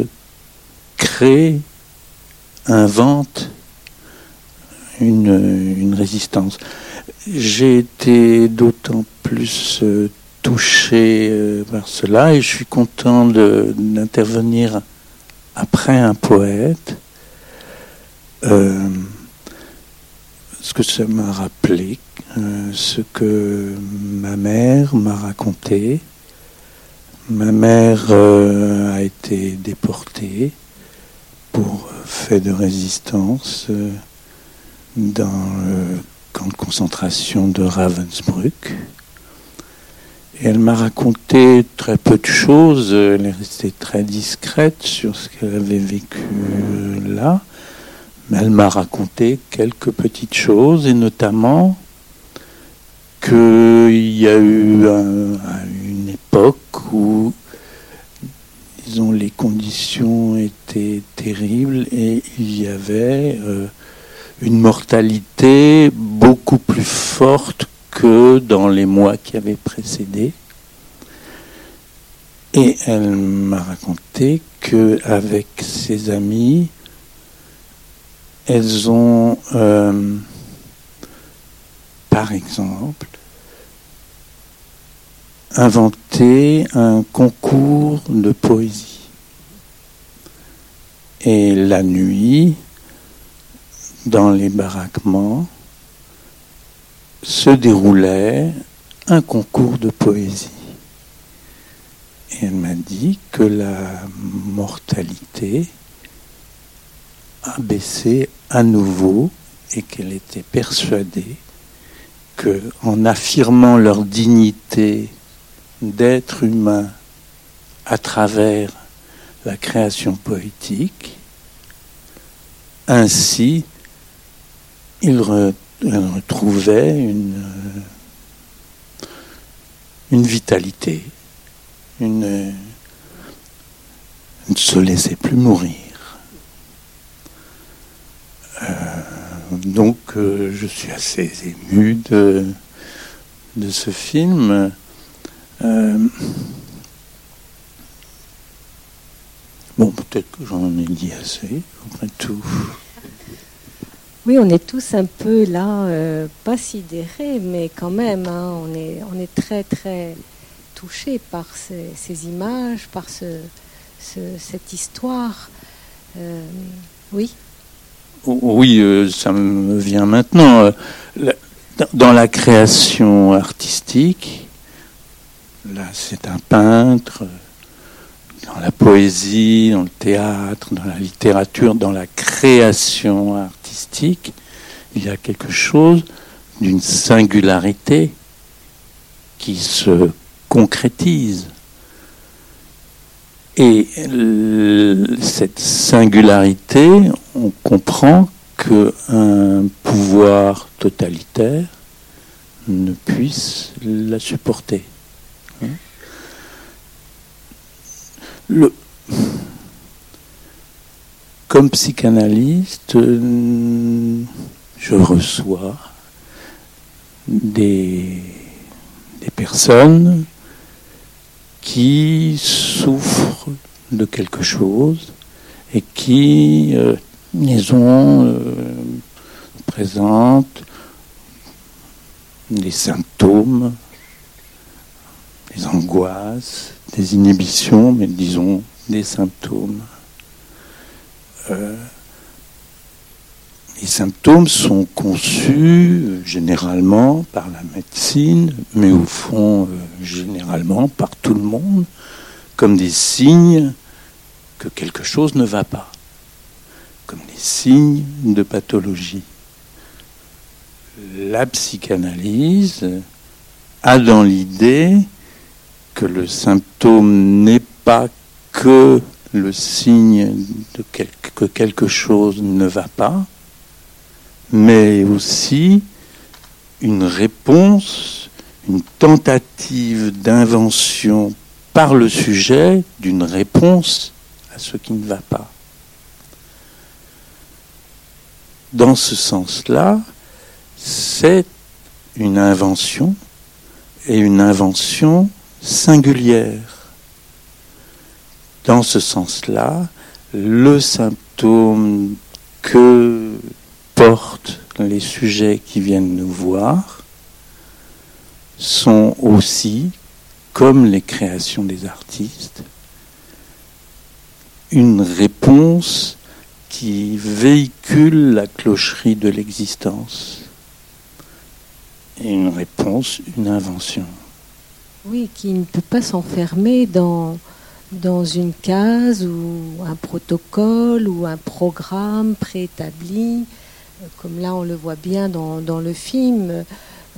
crée, invente une, résistance. J'ai été d'autant plus euh, touché euh, par cela et je suis content d'intervenir après un poète. Euh, ce que ça m'a rappelé, ce que ma mère m'a raconté, Ma mère euh, a été déportée pour fait de résistance euh, dans le camp de concentration de Ravensbrück. Et elle m'a raconté très peu de choses, elle est restée très discrète sur ce qu'elle avait vécu euh, là, mais elle m'a raconté quelques petites choses, et notamment qu'il y a eu une époque où disons, les conditions étaient terribles et il y avait euh, une mortalité beaucoup plus forte que dans les mois qui avaient précédé. Et elle m'a raconté qu'avec ses amis, elles ont euh, par exemple, inventé un concours de poésie. Et la nuit, dans les baraquements, se déroulait un concours de poésie. Et elle m'a dit que la mortalité a baissé à nouveau et qu'elle était persuadée en affirmant leur dignité d'être humain à travers la création poétique, ainsi il, retrouvait une, vitalité, ne se laissait plus mourir. Euh, donc euh, je suis assez ému de, de ce film. Euh, bon, peut-être que j'en ai dit assez, après tout. Oui, on est tous un peu là, euh, pas sidérés, mais quand même, hein, on, est, on est très, très touchés par ces, images, par ce, cette histoire. oui. Oui, euh, ça me vient maintenant. Euh, dans la création artistique, là c'est un peintre, dans la poésie, dans le théâtre, dans la littérature, dans la création artistique, il y a quelque chose d'une singularité qui se concrétise. Et cette singularité, on comprend qu'un pouvoir totalitaire ne puisse la supporter. Hein? Comme psychanalyste, je reçois des personnes qui souffrent de quelque chose et qui, euh, ont, euh, présentent des symptômes, des angoisses, des inhibitions, mais disons des symptômes. Euh, les symptômes sont conçus euh, généralement par la médecine, mais au fond euh, généralement par tout le monde, comme des signes que quelque chose ne va pas, comme des signes de pathologie. La psychanalyse a dans l'idée que le symptôme n'est pas que le signe que quelque chose ne va pas, mais aussi une réponse, une tentative d'invention par le sujet d'une réponse à ce qui ne va pas. Dans ce sens-là, c'est une invention et une invention singulière. Dans ce sens-là, le symptôme que les sujets qui viennent nous voir sont aussi, comme les créations des artistes, une réponse qui véhicule la clocherie de l'existence. Une réponse, une invention. Oui, qui ne peut pas s'enfermer dans, dans une case ou un protocole ou un programme préétabli comme là on le voit bien dans, le film,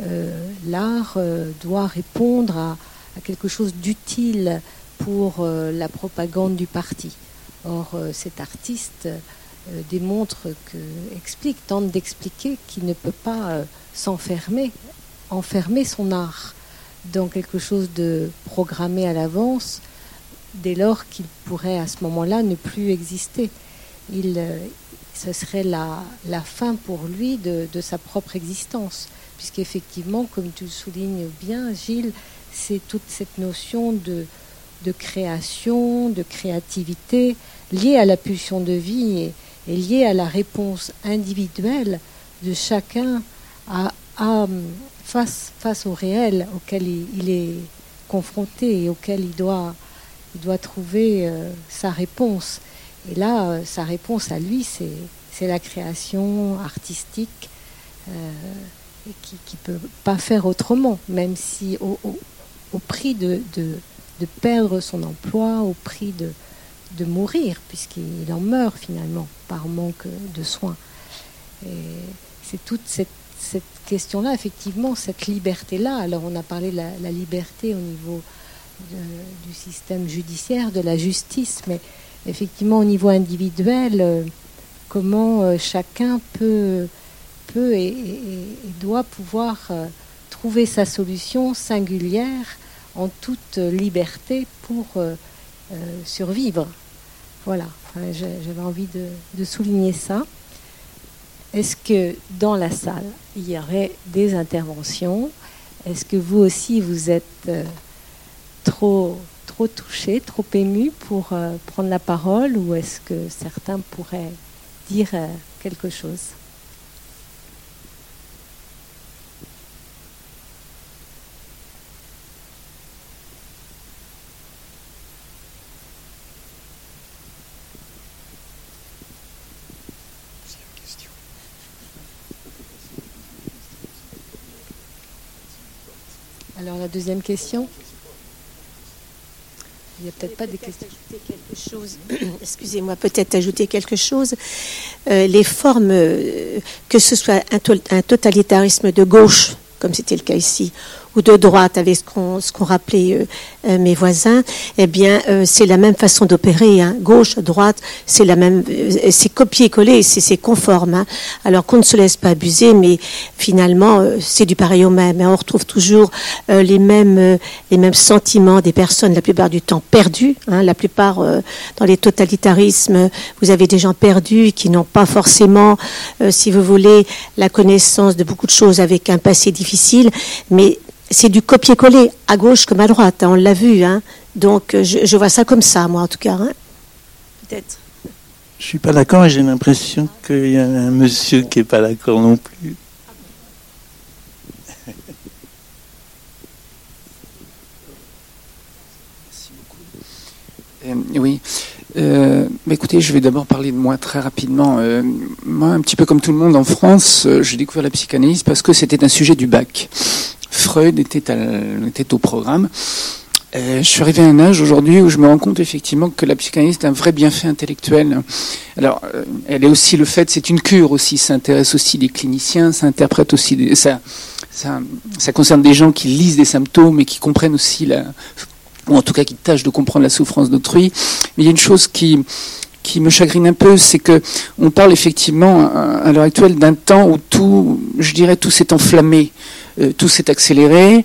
euh, l'art euh, doit répondre à, quelque chose d'utile pour euh, la propagande du parti. Or, cet artiste démontre que, explique, tente d'expliquer qu'il ne peut pas s'enfermer, enfermer son art dans quelque chose de programmé à l'avance, dès lors qu'il pourrait à ce moment-là ne plus exister. Il, ce serait la, fin pour lui de, sa propre existence. Puisqu'effectivement, comme tu le soulignes bien, Gilles, c'est toute cette notion de, création, de créativité liée à la pulsion de vie et, liée à la réponse individuelle de chacun à, face, au réel auquel il, est confronté et auquel il doit, il doit trouver euh, sa réponse. Et là, euh, sa réponse à lui, c'est la création artistique et qui ne peut pas faire autrement, même si au, prix de, perdre son emploi, au prix de, mourir, puisqu'il en meurt finalement par manque de soins. C'est toute cette, cette question-là, effectivement, cette liberté-là. Alors on a parlé de la, liberté au niveau du système judiciaire, de la justice, mais effectivement au niveau individuel, euh, comment euh, chacun peut peut et, doit pouvoir euh, trouver sa solution singulière en toute liberté pour survivre. Voilà, j'avais envie de, souligner ça. Est-ce que dans la salle, il y aurait des interventions? Est-ce que vous aussi, vous êtes trop, trop touché, trop ému pour prendre la parole ou est-ce que certains pourraient dire quelque chose? Alors la deuxième question? Il n'y a peut-être pas des questions. Quelque chose. Excusez-moi, peut-être ajouter quelque chose. Euh, les formes, euh, que ce soit un, totalitarisme de gauche, comme c'était le cas ici, ou de droite, avec ce qu'on ce rappelait euh, euh, mes voisins, eh bien, euh, c'est la même façon d'opérer. Hein. Gauche, droite, c'est la même, c'est copier-coller, c'est conforme. Hein. Alors qu'on ne se laisse pas abuser, mais finalement, c'est du pareil au même. Hein. On retrouve toujours les mêmes les mêmes sentiments des personnes, la plupart du temps perdus. Hein. La plupart dans les totalitarismes, vous avez des gens perdus qui n'ont pas forcément, si vous voulez, la connaissance de beaucoup de choses avec un passé difficile, mais c'est du copier-coller à gauche comme à droite, hein, on l'a vu. Hein. Donc je, vois ça comme ça, moi en tout cas. Hein. Peut-être. Je suis pas d'accord et j'ai l'impression qu'il y a un monsieur qui est pas d'accord non plus. Euh, oui. Euh, écoutez, je vais d'abord parler de moi très rapidement. Euh, moi, un petit peu comme tout le monde en France, j'ai découvert la psychanalyse parce que c'était un sujet du bac. Freud était, au programme. Euh, je suis arrivé à un âge aujourd'hui où je me rends compte effectivement que la psychanalyse est un vrai bienfait intellectuel. Alors, euh, elle est aussi le fait, c'est une cure aussi, ça intéresse aussi les cliniciens, ça interprète aussi, des, ça, ça, ça concerne des gens qui lisent des symptômes et qui comprennent aussi la, ou en tout cas qui tâchent de comprendre la souffrance d'autrui. Mais il y a une chose qui, me chagrine un peu, c'est que on parle effectivement à l'heure actuelle d'un temps où tout, je dirais, tout s'est enflammé. Euh, tout s'est accéléré.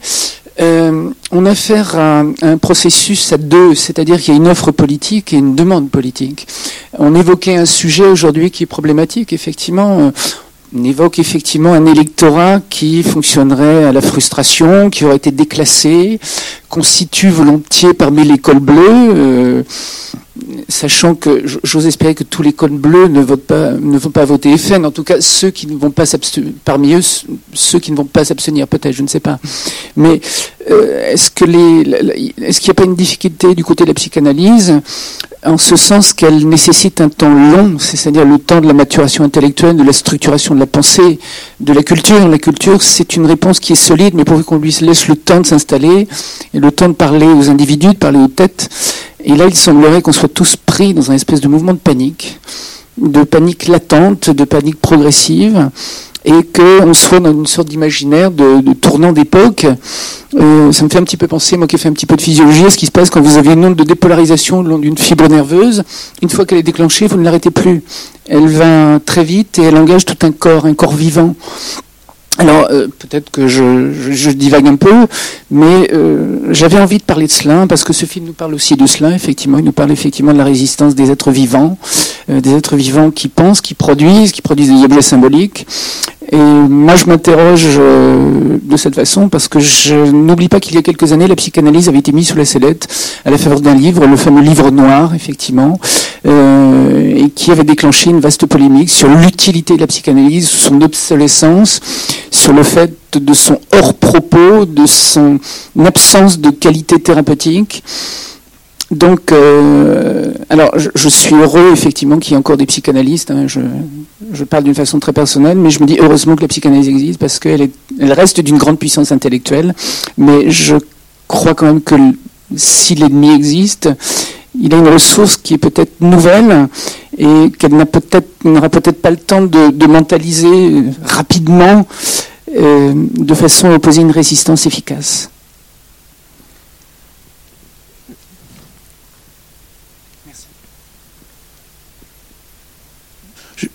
Euh, on a affaire à un processus à deux, c'est-à-dire qu'il y a une offre politique et une demande politique. On évoquait un sujet aujourd'hui qui est problématique, effectivement. On évoque effectivement un électorat qui fonctionnerait à la frustration, qui aurait été déclassé, constitue volontiers parmi les cols bleus. Euh, sachant que j'ose espérer que tous les cols bleus ne votent pas, ne vont pas voter FN. En tout cas, ceux qui ne vont pas parmi eux, ceux qui ne vont pas s'abstenir, peut-être, je ne sais pas. Mais euh, est-ce que les, est-ce qu'il n'y a pas une difficulté du côté de la psychanalyse, en ce sens qu'elle nécessite un temps long, c'est-à-dire le temps de la maturation intellectuelle, de la structuration de la pensée, de la culture? La culture, c'est une réponse qui est solide, mais pourvu qu'on lui laisse le temps de s'installer et temps de parler aux individus, de parler aux têtes. Et là, il semblerait qu'on soit tous pris dans un espèce de mouvement de panique, de panique latente, de panique progressive, et qu'on soit dans une sorte d'imaginaire de, tournant d'époque. Euh, ça me fait un petit peu penser, moi qui ai fait un petit peu de physiologie, à ce qui se passe quand vous avez une onde de dépolarisation le long d'une fibre nerveuse. Une fois qu'elle est déclenchée, vous ne l'arrêtez plus. Elle va très vite et elle engage tout un corps, un corps vivant. Alors euh, peut-être que je, je, divague un peu, mais euh, j'avais envie de parler de cela parce que ce film nous parle aussi de cela. Effectivement, il nous parle effectivement de la résistance des êtres vivants, euh, des êtres vivants qui pensent, qui produisent, qui produisent des objets symboliques. Et moi, je m'interroge euh, de cette façon parce que je n'oublie pas qu'il y a quelques années, la psychanalyse avait été mise sous la sellette à la faveur d'un livre, le fameux livre noir, effectivement, euh, et qui avait déclenché une vaste polémique sur l'utilité de la psychanalyse, son obsolescence, sur le fait de son hors-propos, de son absence de qualité thérapeutique. Donc, euh, alors, je, suis heureux effectivement qu'il y ait encore des psychanalystes. Hein. je, je, parle d'une façon très personnelle, mais je me dis heureusement que la psychanalyse existe parce qu'elle elle reste d'une grande puissance intellectuelle. Mais je crois quand même que si l'ennemi existe, il a une ressource qui est peut-être nouvelle et qu'elle n'a peut-être n'aura peut-être pas le temps de, mentaliser rapidement euh, de façon à opposer une résistance efficace.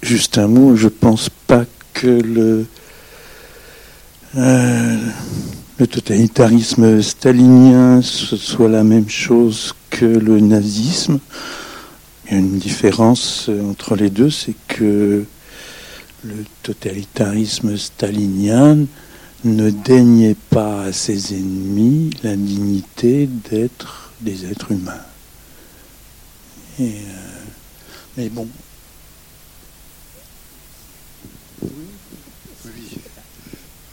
Juste un mot, je pense pas que le, euh, totalitarisme stalinien soit la même chose que le nazisme. Il y a une différence entre les deux, c'est que le totalitarisme stalinien ne daignait pas à ses ennemis la dignité d'être des êtres humains. Euh, mais bon,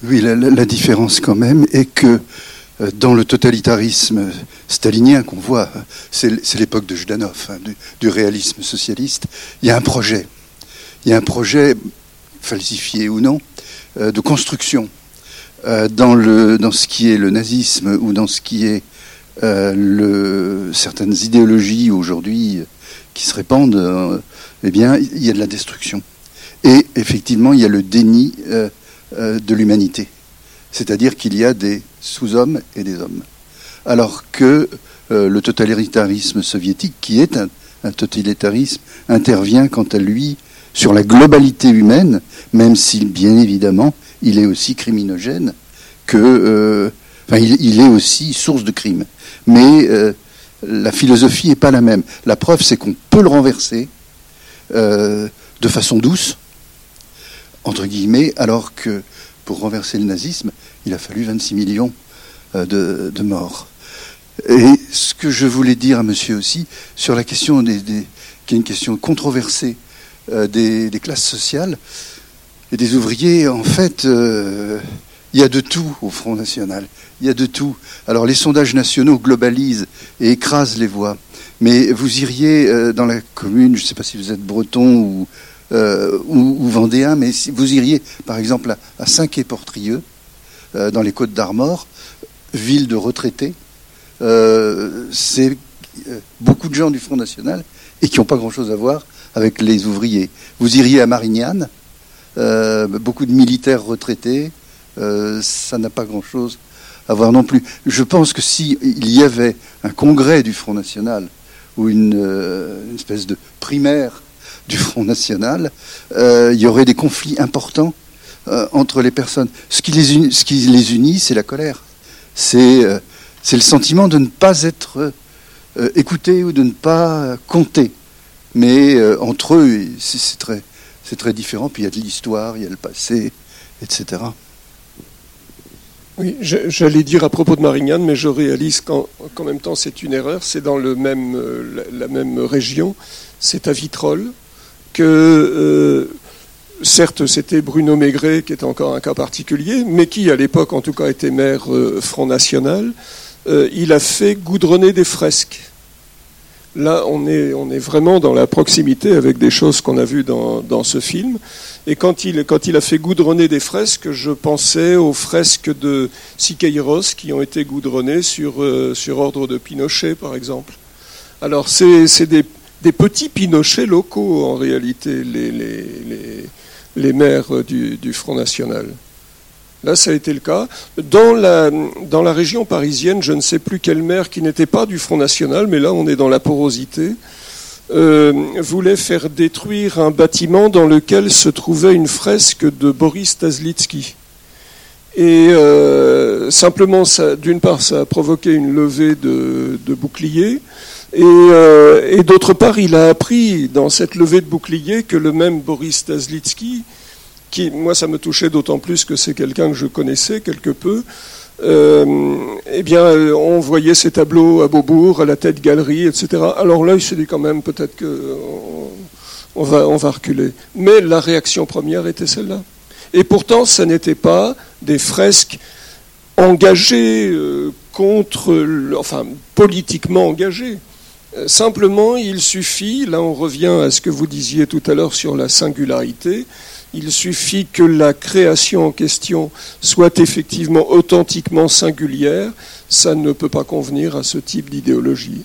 Oui, la, différence quand même est que euh, dans le totalitarisme stalinien qu'on voit, c'est l'époque de Jdanov, hein, du, réalisme socialiste, il y a un projet. Il y a un projet, falsifié ou non, euh, de construction. Euh, dans, le, dans ce qui est le nazisme ou dans ce qui est le, certaines idéologies aujourd'hui qui se répandent, eh bien, il y a de la destruction. Et effectivement, il y a le déni euh, de l'humanité. C'est-à-dire qu'il y a des sous-hommes et des hommes. Alors que euh, le totalitarisme soviétique, qui est un, totalitarisme, intervient quant à lui sur la globalité humaine, même si bien évidemment il est aussi criminogène, que, euh, enfin, il, est aussi source de crime. Mais la philosophie n'est pas la même. La preuve, c'est qu'on peut le renverser de façon douce, entre guillemets, alors que pour renverser le nazisme, il a fallu 26 millions euh, de, morts. Et ce que je voulais dire à monsieur aussi, sur la question des, qui est une question controversée euh, des, classes sociales et des ouvriers, en fait, euh, il y a de tout au Front National. Il y a de tout. Alors les sondages nationaux globalisent et écrasent les voix. Mais vous iriez dans la commune, je ne sais pas si vous êtes breton ou, euh, ou, vendéen, mais si vous iriez par exemple à, Saint-Quay-Portrieux, euh, dans les Côtes d'Armor, ville de retraités, euh, c'est beaucoup de gens du Front National et qui n'ont pas grand-chose à voir avec les ouvriers. Vous iriez à Marignane, beaucoup de militaires retraités, ça n'a pas grand-chose à voir non plus. Je pense que s'il y avait un congrès du Front National ou une espèce de primaire du Front National, euh, il y aurait des conflits importants euh, entre les personnes. Ce qui les, unit, c'est la colère. C'est euh, le sentiment de ne pas être écouté ou de ne pas compter. Mais entre eux, c'est très, différent. Puis il y a de l'histoire, il y a le passé, etc. Oui, j'allais dire à propos de Marignane, mais je réalise qu'en même temps c'est une erreur. C'est dans même, la, même région. C'est à Vitrolles euh, certes c'était Bruno Maigret qui est encore un cas particulier, mais qui à l'époque en tout cas était maire euh, Front National, euh, il a fait goudronner des fresques. Là, on est, vraiment dans la proximité avec des choses qu'on a vues dans, ce film. Et quand il, quand il a fait goudronner des fresques, je pensais aux fresques de Siqueiros qui ont été goudronnées sur, sur ordre de Pinochet, par exemple. Alors, c'est des, des petits Pinochets locaux, en réalité, les, les, maires du, Front National. Là, ça a été le cas. Dans la, région parisienne, je ne sais plus quel maire qui n'était pas du Front National, mais là, on est dans la porosité, euh, voulait faire détruire un bâtiment dans lequel se trouvait une fresque de Boris Tazlitsky. Et euh, simplement, d'une part, ça a provoqué une levée de boucliers. Euh, et, d'autre part, il a appris dans cette levée de bouclier que le même Boris Tazlitsky, qui, moi, ça me touchait d'autant plus que c'est quelqu'un que je connaissais quelque peu, euh, eh bien, on voyait ses tableaux à Beaubourg, à la tête galerie, etc. Alors là, il s'est dit quand même, peut-être qu'on on va, on va reculer. Mais la réaction première était celle-là. Et pourtant, ce n'était pas des fresques engagées euh, contre, enfin, politiquement engagées Simplement, il suffit, là on revient à ce que vous disiez tout à l'heure sur la singularité, il suffit que la création en question soit effectivement authentiquement singulière, ça ne peut pas convenir à ce type d'idéologie.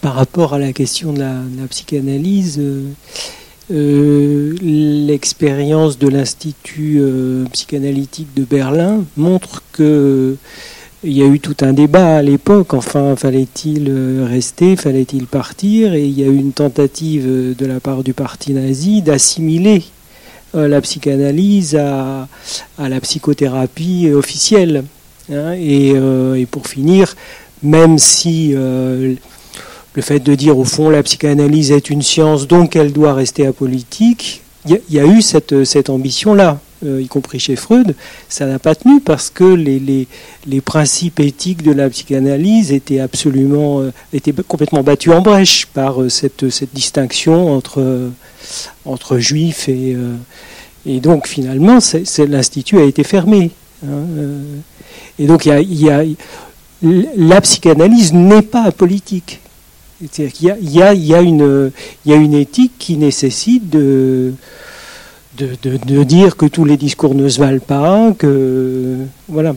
Par rapport à la question de la, psychanalyse, euh, euh, l'expérience de l'Institut euh, psychanalytique de Berlin montre que il y a eu tout un débat à l'époque. Enfin, fallait-il euh, rester, fallait-il partir Et il y a eu une tentative euh, de la part du parti nazi d'assimiler euh, la psychanalyse à, la psychothérapie officielle. Hein. et, pour finir, même si le fait de dire au fond la psychanalyse est une science, donc elle doit rester apolitique, il y, a eu cette ambition-là. Euh, y compris chez Freud, ça n'a pas tenu parce que les, les, les, principes éthiques de la psychanalyse étaient absolument euh, étaient complètement battus en brèche par euh, cette, cette distinction entre, entre juifs et, et donc finalement l'institut a été fermé. Hein, et donc y a, la psychanalyse n'est pas apolitique. Il y a, y, y a une éthique qui nécessite de de, dire que tous les discours ne se valent pas, que voilà.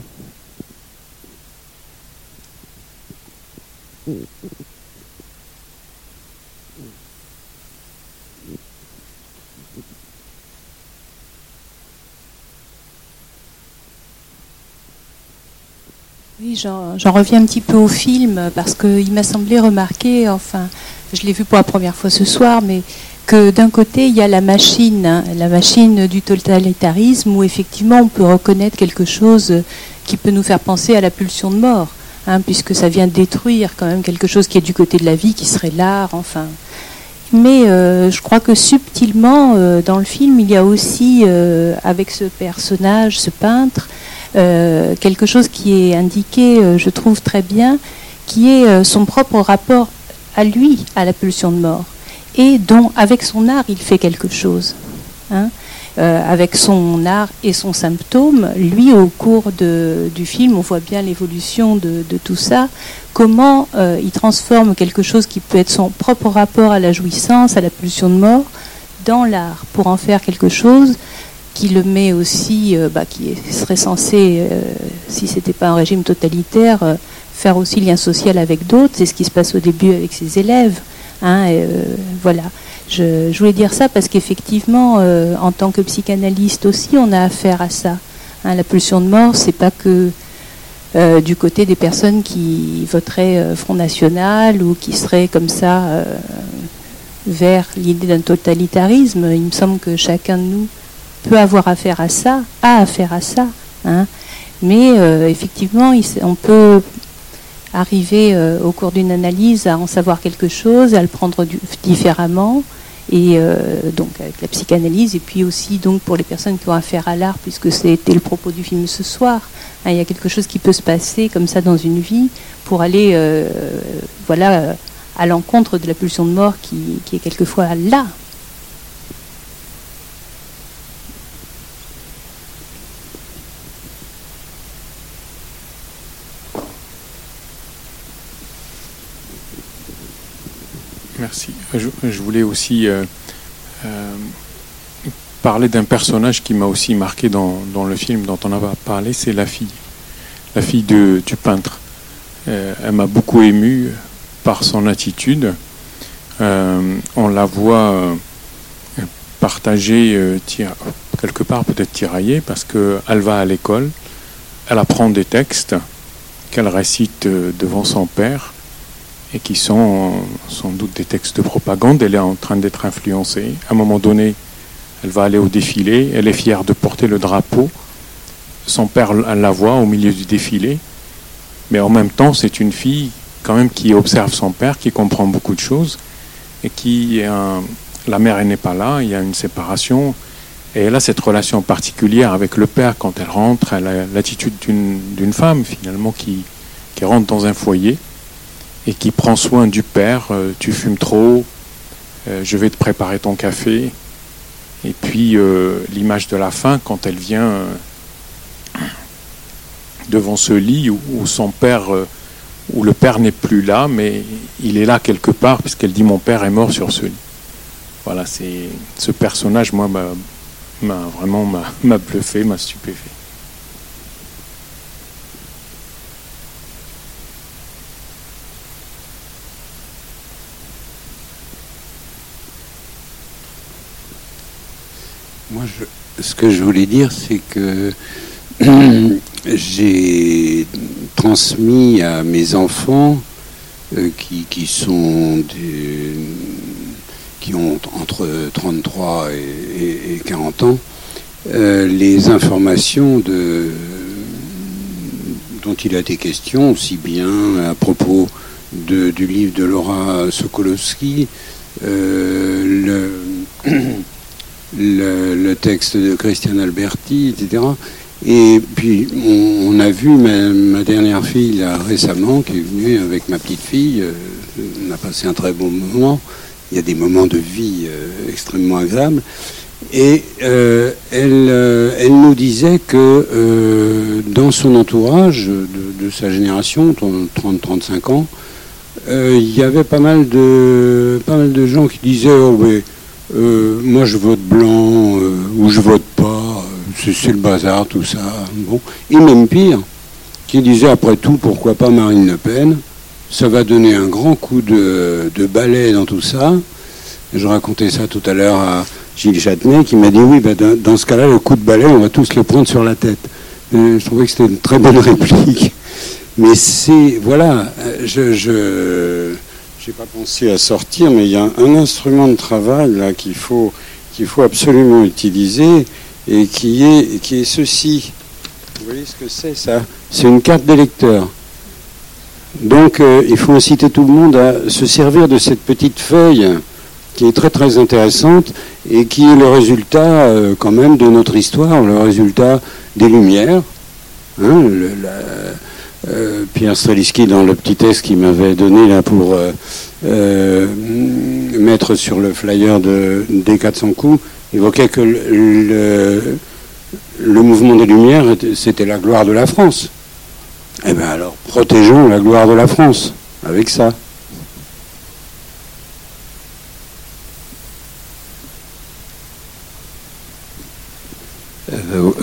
Oui, j'en reviens un petit peu au film parce qu'il m'a semblé remarquer, enfin, je l'ai vu pour la première fois ce soir, mais d'un côté, il y a la machine, la machine du totalitarisme, où effectivement on peut reconnaître quelque chose qui peut nous faire penser à la pulsion de mort, hein, puisque ça vient détruire quand même quelque chose qui est du côté de la vie, qui serait l'art, enfin. Mais euh, je crois que subtilement, euh, dans le film, il y a aussi, euh, avec ce personnage, ce peintre, quelque chose qui est indiqué, je trouve très bien, qui est son propre rapport à lui, à la pulsion de mort et dont, avec son art, il fait quelque chose. Hein. Euh, avec son art et son symptôme, lui, au cours du film, on voit bien l'évolution de, tout ça, comment euh, il transforme quelque chose qui peut être son propre rapport à la jouissance, à la pulsion de mort, dans l'art, pour en faire quelque chose qui le met aussi, euh, bah, qui serait censé, si ce n'était pas un régime totalitaire, faire aussi lien social avec d'autres. C'est ce qui se passe au début avec ses élèves. Hein, euh, voilà. Je, voulais dire ça parce qu'effectivement, euh, en tant que psychanalyste aussi, on a affaire à ça. Hein, la pulsion de mort, c'est pas que euh, du côté des personnes qui voteraient Front National ou qui seraient comme ça vers l'idée d'un totalitarisme. Il me semble que chacun de nous peut avoir affaire à ça, a affaire à ça. Hein. Mais effectivement, on peut arriver euh, au cours d'une analyse à en savoir quelque chose, à le prendre différemment, et euh, donc avec la psychanalyse, et puis aussi donc pour les personnes qui ont affaire à l'art, puisque c'était le propos du film ce soir, hein, il y a quelque chose qui peut se passer comme ça dans une vie pour aller, euh, voilà, à l'encontre de la pulsion de mort qui, qui est quelquefois là, Je, voulais aussi euh, euh, parler d'un personnage qui m'a aussi marqué dans, le film dont on a parlé, c'est la fille, la fille du peintre. Euh, elle m'a beaucoup ému par son attitude. on la voit partager, quelque part peut-être tiraillée, parce qu'elle va à l'école, elle apprend des textes qu'elle récite devant son père et qui sont sans doute des textes de propagande. Elle est en train d'être influencée. À un moment donné, elle va aller au défilé. Elle est fière de porter le drapeau. Son père la voit au milieu du défilé. Mais en même temps, c'est une fille quand même qui observe son père, qui comprend beaucoup de choses et qui la mère n'est pas là. Il y a une séparation. Et elle a cette relation particulière avec le père quand elle rentre. Elle a l'attitude d'une femme finalement qui, qui rentre dans un foyer et qui prend soin du père. Euh, tu fumes trop, euh, je vais te préparer ton café. Et puis euh, l'image de la fin quand elle vient devant ce lit où, son père où le père n'est plus là, mais il est là quelque part, puisqu'elle dit mon père est mort sur ce lit. Voilà, c'est ce personnage, moi, m'a vraiment m'a bluffé, m'a stupéfait. Moi, ce que je voulais dire, c'est que j'ai transmis à mes enfants euh, qui, sont qui ont entre 33 et, 40 ans euh, les informations dont il a été question, aussi bien à propos du livre de Laura Sokolowski, euh, le le, texte de Christian Alberti, etc. Et puis on, a vu ma, dernière fille là, récemment qui est venue avec ma petite fille. Euh, on a passé un très bon moment. Il y a des moments de vie euh, extrêmement agréables. Et euh, elle, elle, nous disait que dans son entourage de, sa génération, 30-35 ans, il y avait pas mal de, pas mal de gens qui disaient oh, mais, euh, moi je vote blanc euh, ou je vote pas, c'est le bazar tout ça. Bon. Et même pire, qui disait après tout pourquoi pas Marine Le Pen, ça va donner un grand coup de, balai dans tout ça. je racontais ça tout à l'heure à Gilles Châtenay qui m'a dit oui, bah, dans, ce cas-là, le coup de balai, on va tous le prendre sur la tête. je trouvais que c'était une très bonne réplique. Mais c'est, voilà, je j'ai pas pensé à sortir, mais il y a un instrument de travail là qu'il faut qu'il faut absolument utiliser et qui est qui est ceci. Vous voyez ce que c'est ça? C'est une carte d'électeur. Donc euh, il faut inciter tout le monde à se servir de cette petite feuille qui est très très intéressante et qui est le résultat euh, quand même de notre histoire, le résultat des Lumières. Hein, euh, Pierre Streliski dans le petit test qu'il m'avait donné là pour euh, euh, mettre sur le flyer de, des 400 coups, évoquait que le, le, mouvement des Lumières, c'était la gloire de la France. Eh bien alors, protégeons la gloire de la France avec ça.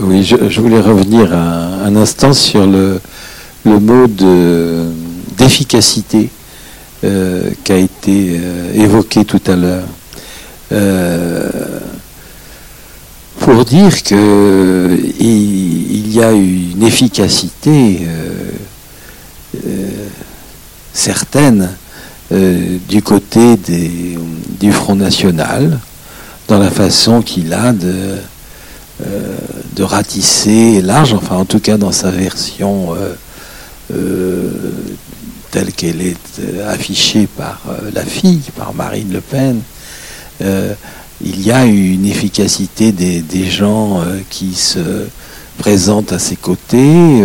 oui, je, voulais revenir un instant sur le, le mot d'efficacité euh, qui a été euh, évoqué tout à l'heure. Euh, pour dire qu'il il y a une efficacité certaine du côté des, du Front National, dans la façon qu'il a de, de ratisser large, enfin en tout cas dans sa version telle qu'elle est euh, affichée par euh, la fille, par Marine Le Pen, il y a une efficacité des, gens qui se présentent à ses côtés.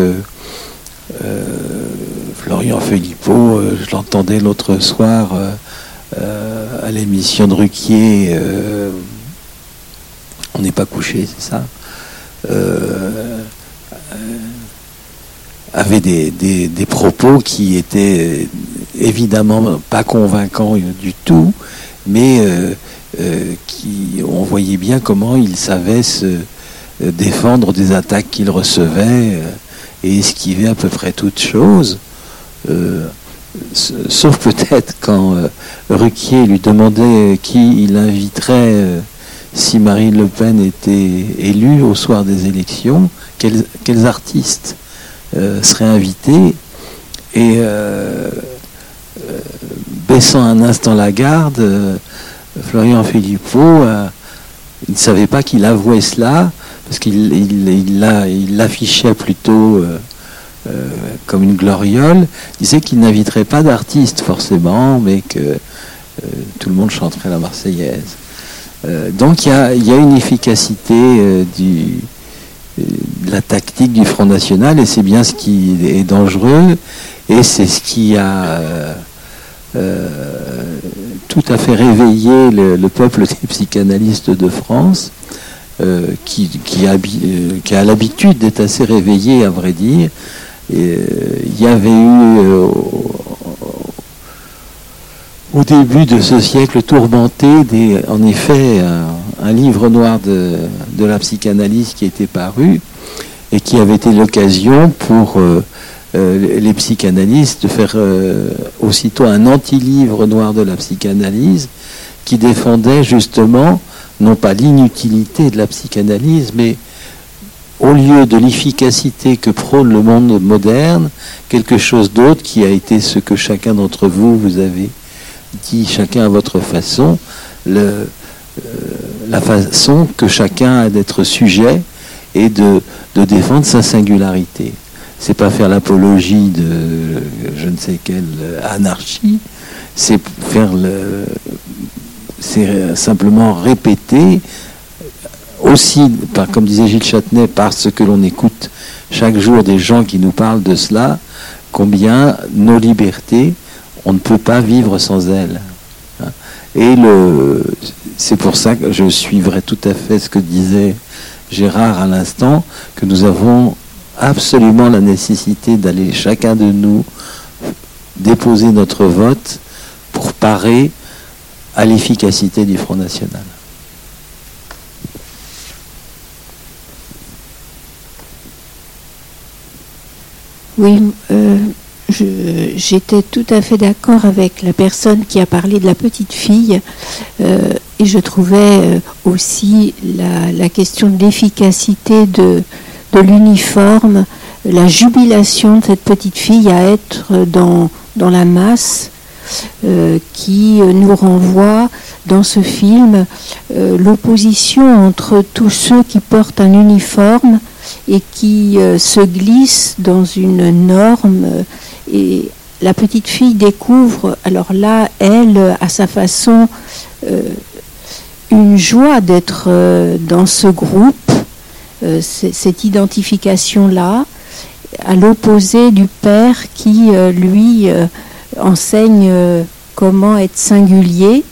Florian Philippot, je l'entendais l'autre soir à l'émission de Ruquier. on n'est pas couché, c'est ça? Avait des, des, propos qui étaient évidemment pas convaincants du tout, mais euh, euh, qui on voyait bien comment il savait se euh, défendre des attaques qu'il recevait et esquiver à peu près toutes choses. sauf peut-être quand Ruquier lui demandait qui il inviterait si Marine Le Pen était élue au soir des élections, quels, quels artistes euh, serait invité et euh, euh, baissant un instant la garde, Florian Philippot il ne savait pas qu'il avouait cela, parce qu'il il, l'affichait plutôt comme une gloriole, disait qu'il n'inviterait pas d'artistes forcément, mais que tout le monde chanterait la Marseillaise. donc il y a, une efficacité du, la tactique du Front National et c'est bien ce qui est dangereux et c'est ce qui a euh, euh, tout à fait réveillé le, peuple des psychanalystes de France euh, qui, qui, a, l'habitude d'être assez réveillé à vrai dire. Il y avait eu au début de ce siècle tourmenté, des, en effet, un, livre noir de, la psychanalyse qui était paru et qui avait été l'occasion pour euh, euh, les psychanalystes de faire euh, aussitôt un anti-livre noir de la psychanalyse qui défendait justement non pas l'inutilité de la psychanalyse, mais au lieu de l'efficacité que prône le monde moderne, quelque chose d'autre qui a été ce que chacun d'entre vous, vous avez dit chacun à votre façon, le, la façon que chacun a d'être sujet et de, de défendre sa singularité. C'est pas faire l'apologie de je ne sais quelle anarchie, c'est faire le, c'est simplement répéter aussi, comme disait Gilles Châtenay, parce que l'on écoute chaque jour des gens qui nous parlent de cela, combien nos libertés, on ne peut pas vivre sans elles. Et c'est pour ça que je suivrai tout à fait ce que disait Gérard à l'instant, que nous avons absolument la nécessité d'aller chacun de nous déposer notre vote pour parer à l'efficacité du Front National. Oui, euh, j'étais tout à fait d'accord avec la personne qui a parlé de la petite fille euh, et je trouvais euh, aussi la, question de l'efficacité de, l'uniforme, la jubilation de cette petite fille à être dans, la masse euh, qui nous renvoie dans ce film l'opposition entre tous ceux qui portent un uniforme et qui se glissent dans une norme et la petite fille découvre, alors là, elle, à sa façon, euh, une joie d'être euh, dans ce groupe, euh, cette identification-là, à l'opposé du père qui, lui, enseigne comment être singulier.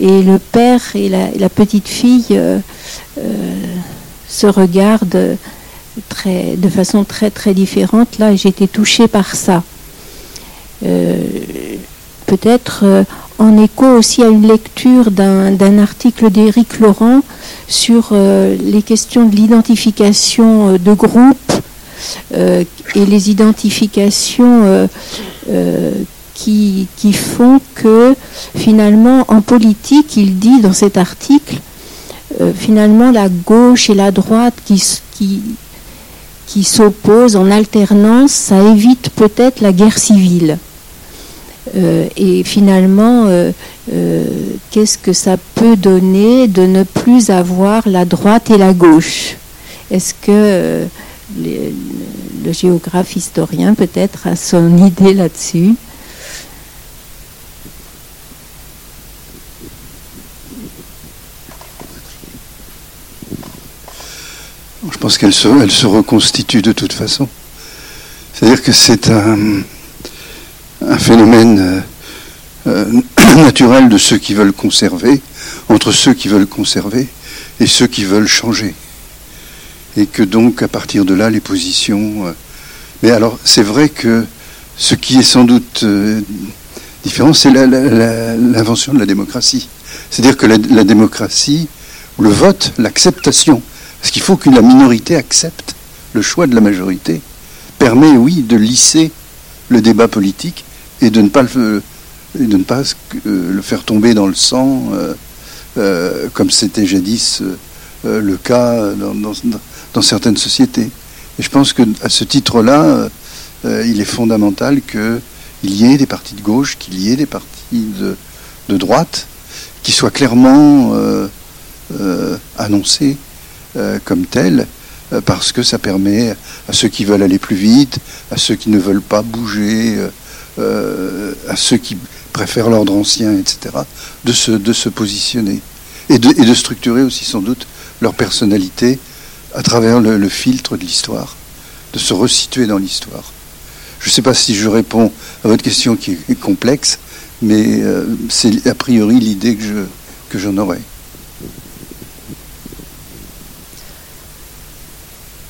Et le père et la, petite fille se regardent très, de façon très très différente. Là, été touchée par ça. Euh, peut-être euh, en écho aussi à une lecture d'un article d'Éric Laurent sur euh, les questions de l'identification de groupe et les identifications qui, qui, font que finalement en politique, il dit dans cet article, finalement la gauche et la droite qui, qui, qui s'opposent en alternance, ça évite peut-être la guerre civile. Euh, et finalement, euh, euh, qu'est-ce que ça peut donner de ne plus avoir la droite et la gauche? Est-ce que le géographe historien peut-être a son idée là-dessus? Je pense qu'elle se, se reconstitue de toute façon. C'est-à-dire que c'est un, un phénomène euh, euh, naturel de ceux qui veulent conserver, entre ceux qui veulent conserver et ceux qui veulent changer. Et que donc, à partir de là, les positions. Euh, mais alors, c'est vrai que ce qui est sans doute différent, c'est l'invention de la démocratie. C'est-à-dire que la, la démocratie, le vote, l'acceptation, parce qu'il faut que la minorité accepte le choix de la majorité, permet, oui, de lisser le débat politique et de ne pas le, de ne pas euh, le faire tomber dans le sang, euh, euh, comme c'était jadis le cas dans, certaines sociétés. Et je pense que à ce titre-là, il est fondamental qu'il y ait des partis de gauche, qu'il y ait des partis de, de droite, qui soient clairement annoncés comme tels, parce que ça permet à ceux qui veulent aller plus vite, à ceux qui ne veulent pas bouger, euh, à ceux qui préfèrent l'ordre ancien, etc., de se, de se positionner et de, et de structurer aussi sans doute leur personnalité à travers le, filtre de l'histoire, de se resituer dans l'histoire. Je ne sais pas si je réponds à votre question qui est complexe, mais euh, c'est a priori l'idée que, je, que j'en aurais.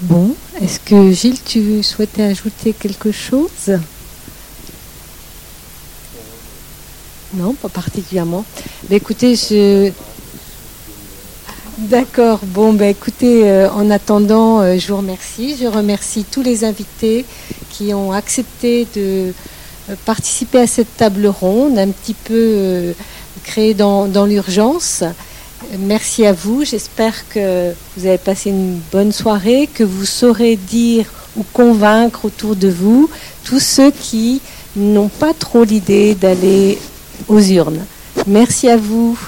Bon, est-ce que Gilles, tu souhaitais ajouter quelque chose? Non, pas particulièrement. Mais écoutez, je... D'accord. Bon, ben écoutez, euh, en attendant, euh, je vous remercie. Je remercie tous les invités qui ont accepté de euh, participer à cette table ronde, un petit peu créée dans l'urgence. Merci à vous. J'espère que vous avez passé une bonne soirée, que vous saurez dire ou convaincre autour de vous tous ceux qui n'ont pas trop l'idée d'aller aux urnes. Merci à vous.